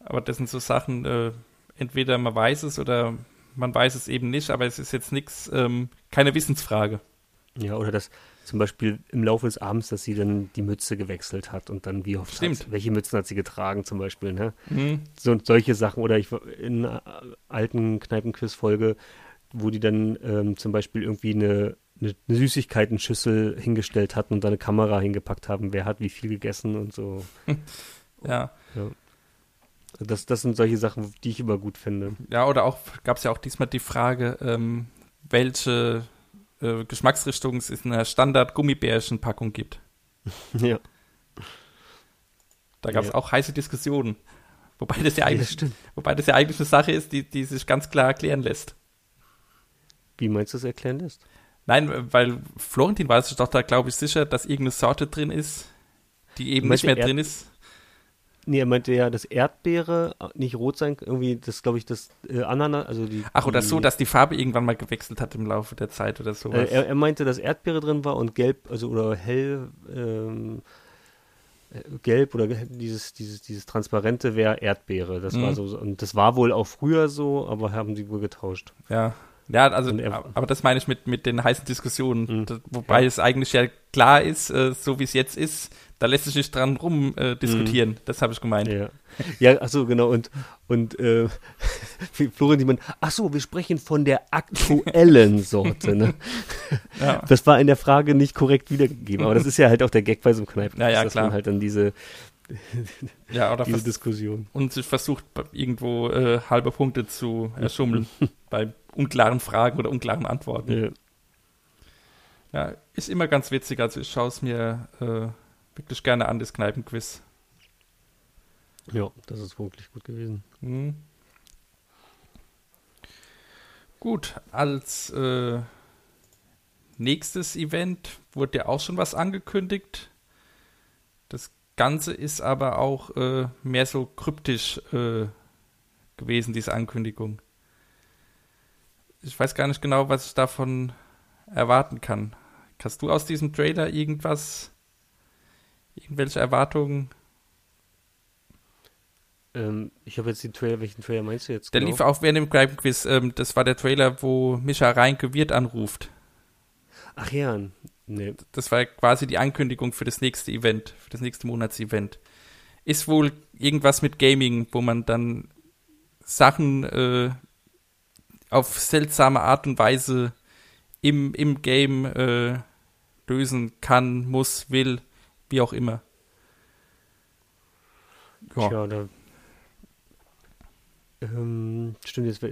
Aber das sind so Sachen, äh, entweder man weiß es oder man weiß es eben nicht, aber es ist jetzt nichts, ähm, keine Wissensfrage. Ja, oder dass zum Beispiel im Laufe des Abends, dass sie dann die Mütze gewechselt hat und dann wie oft Stimmt. Hat, welche Mützen hat sie getragen zum Beispiel, ne? Mhm. So, solche Sachen. Oder ich in einer alten Kneipenquiz-Folge, wo die dann ähm, zum Beispiel irgendwie eine, eine, eine Süßigkeitenschüssel hingestellt hatten und da eine Kamera hingepackt haben, wer hat wie viel gegessen und so. Ja. Ja. Das, das sind solche Sachen, die ich immer gut finde. Ja, oder auch gab es ja auch diesmal die Frage, ähm, welche äh, Geschmacksrichtung es in einer Standard-Gummibärchen-Packung gibt. ja. Da gab es Ja. auch heiße Diskussionen. Wobei das ja eigentlich, stimmt. wobei das ja eigentlich eine Sache ist, die, die sich ganz klar erklären lässt. Wie meinst du das erklären lässt? Nein, weil Florentin war sich doch da, glaube ich, sicher, dass irgendeine Sorte drin ist, die eben nicht mehr Erd- drin ist. Nee, er meinte ja, dass Erdbeere nicht rot sein kann. Irgendwie, das glaube ich, das äh, Ananas, also die. Ach, oder die, so, dass die Farbe irgendwann mal gewechselt hat im Laufe der Zeit oder Äh, sowas. er, er meinte, dass Erdbeere drin war und gelb, also oder hell, ähm, äh, gelb oder dieses, dieses, dieses transparente wäre Erdbeere. Das war Mhm. so, und das war wohl auch früher so, aber haben sie wohl getauscht. Ja. Ja, also, er- aber das meine ich mit, mit den heißen Diskussionen. Mhm. Das, wobei es eigentlich ja klar ist, äh, so wie es jetzt ist, da lässt sich nicht dran rum äh, diskutieren. Das habe ich gemeint. Ja, ja ach so, genau. Und, und äh, Florian, die man, ach so, wir sprechen von der aktuellen Sorte. Ne? Ja. Das war in der Frage nicht korrekt wiedergegeben, aber das ist ja halt auch der Gag bei so einem Kneipen, Ja, ja, dass klar. man halt dann diese, Ja, oder diese Diskussion. und sich versucht, irgendwo äh, halbe Punkte zu erschummeln bei unklaren Fragen oder unklaren Antworten. Ja. Ja, ist immer ganz witzig. Also ich schaue es mir äh, wirklich gerne an, das Kneipenquiz. ja, das ist wirklich gut gewesen. Mhm. Gut, als äh, nächstes Event wurde ja auch schon was angekündigt. Das Ganze ist aber auch äh, mehr so kryptisch äh, gewesen, diese Ankündigung. Ich weiß gar nicht genau, was ich davon erwarten kann. Hast du aus diesem Trailer irgendwas, irgendwelche Erwartungen? Ähm, ich habe jetzt den Trailer, welchen Trailer meinst du jetzt? Der genau? lief auch während dem Kneipenquiz. Ähm, das war der Trailer, wo Micha Reinke Wirt anruft. Ach ja, nee. Das war quasi die Ankündigung für das nächste Event, für das nächste Monatsevent. Ist wohl irgendwas mit Gaming, wo man dann Sachen äh, auf seltsame Art und Weise im, im Game äh, lösen kann, muss, will, wie auch immer. Ja. Tja, da. Ähm, stimmt jetzt.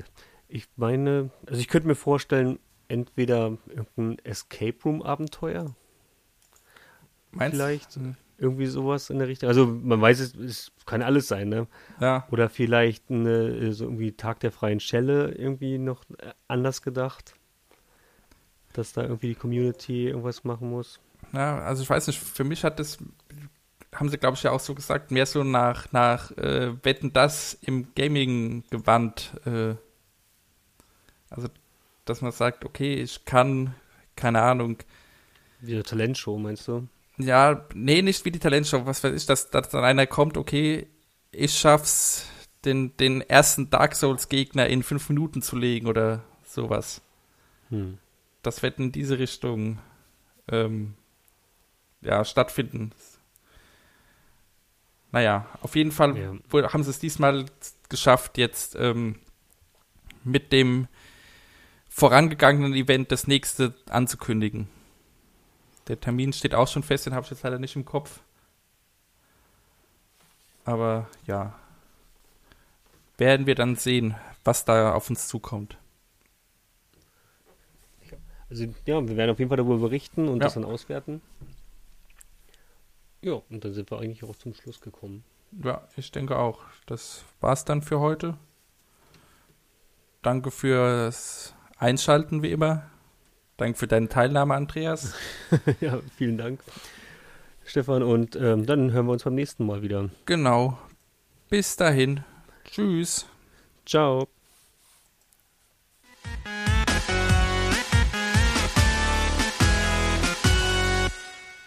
Ich meine, also ich könnte mir vorstellen, entweder irgendein Escape Room Abenteuer, Meinst du? vielleicht irgendwie sowas in der Richtung. Also man weiß es, es kann alles sein, ne? Ja. Oder vielleicht eine, so irgendwie Tag der freien Schelle irgendwie noch äh, anders gedacht, dass da irgendwie die Community irgendwas machen muss. Ja, also ich weiß nicht, für mich hat das, haben sie glaube ich ja auch so gesagt, mehr so nach, nach äh, Wetten das im Gaming gewandt. Äh, also, dass man sagt, okay, ich kann, keine Ahnung, Wie eine Talentshow, meinst du? ja, nee, nicht wie die Talentshow, was weiß ich, dass, dass dann einer kommt, okay, ich schaff's, den, den ersten Dark Souls-Gegner in fünf Minuten zu legen oder sowas. Hm. das wird in diese Richtung ähm, ja, stattfinden. Naja, auf jeden Fall Ja. haben sie es diesmal geschafft, jetzt ähm, mit dem vorangegangenen Event das nächste anzukündigen. Der Termin steht auch schon fest, den habe ich jetzt leider nicht im Kopf. Aber ja, werden wir dann sehen, was da auf uns zukommt. Also ja, wir werden auf jeden Fall darüber berichten und Ja. das dann auswerten. Ja, und dann sind wir eigentlich auch zum Schluss gekommen. Ja, ich denke auch. Das war's dann für heute. danke fürs Einschalten wie immer. Danke für deine Teilnahme, Andreas. ja, vielen Dank, Stefan. Und ähm, dann hören wir uns beim nächsten Mal wieder. Genau. Bis dahin. Tschüss. Ciao.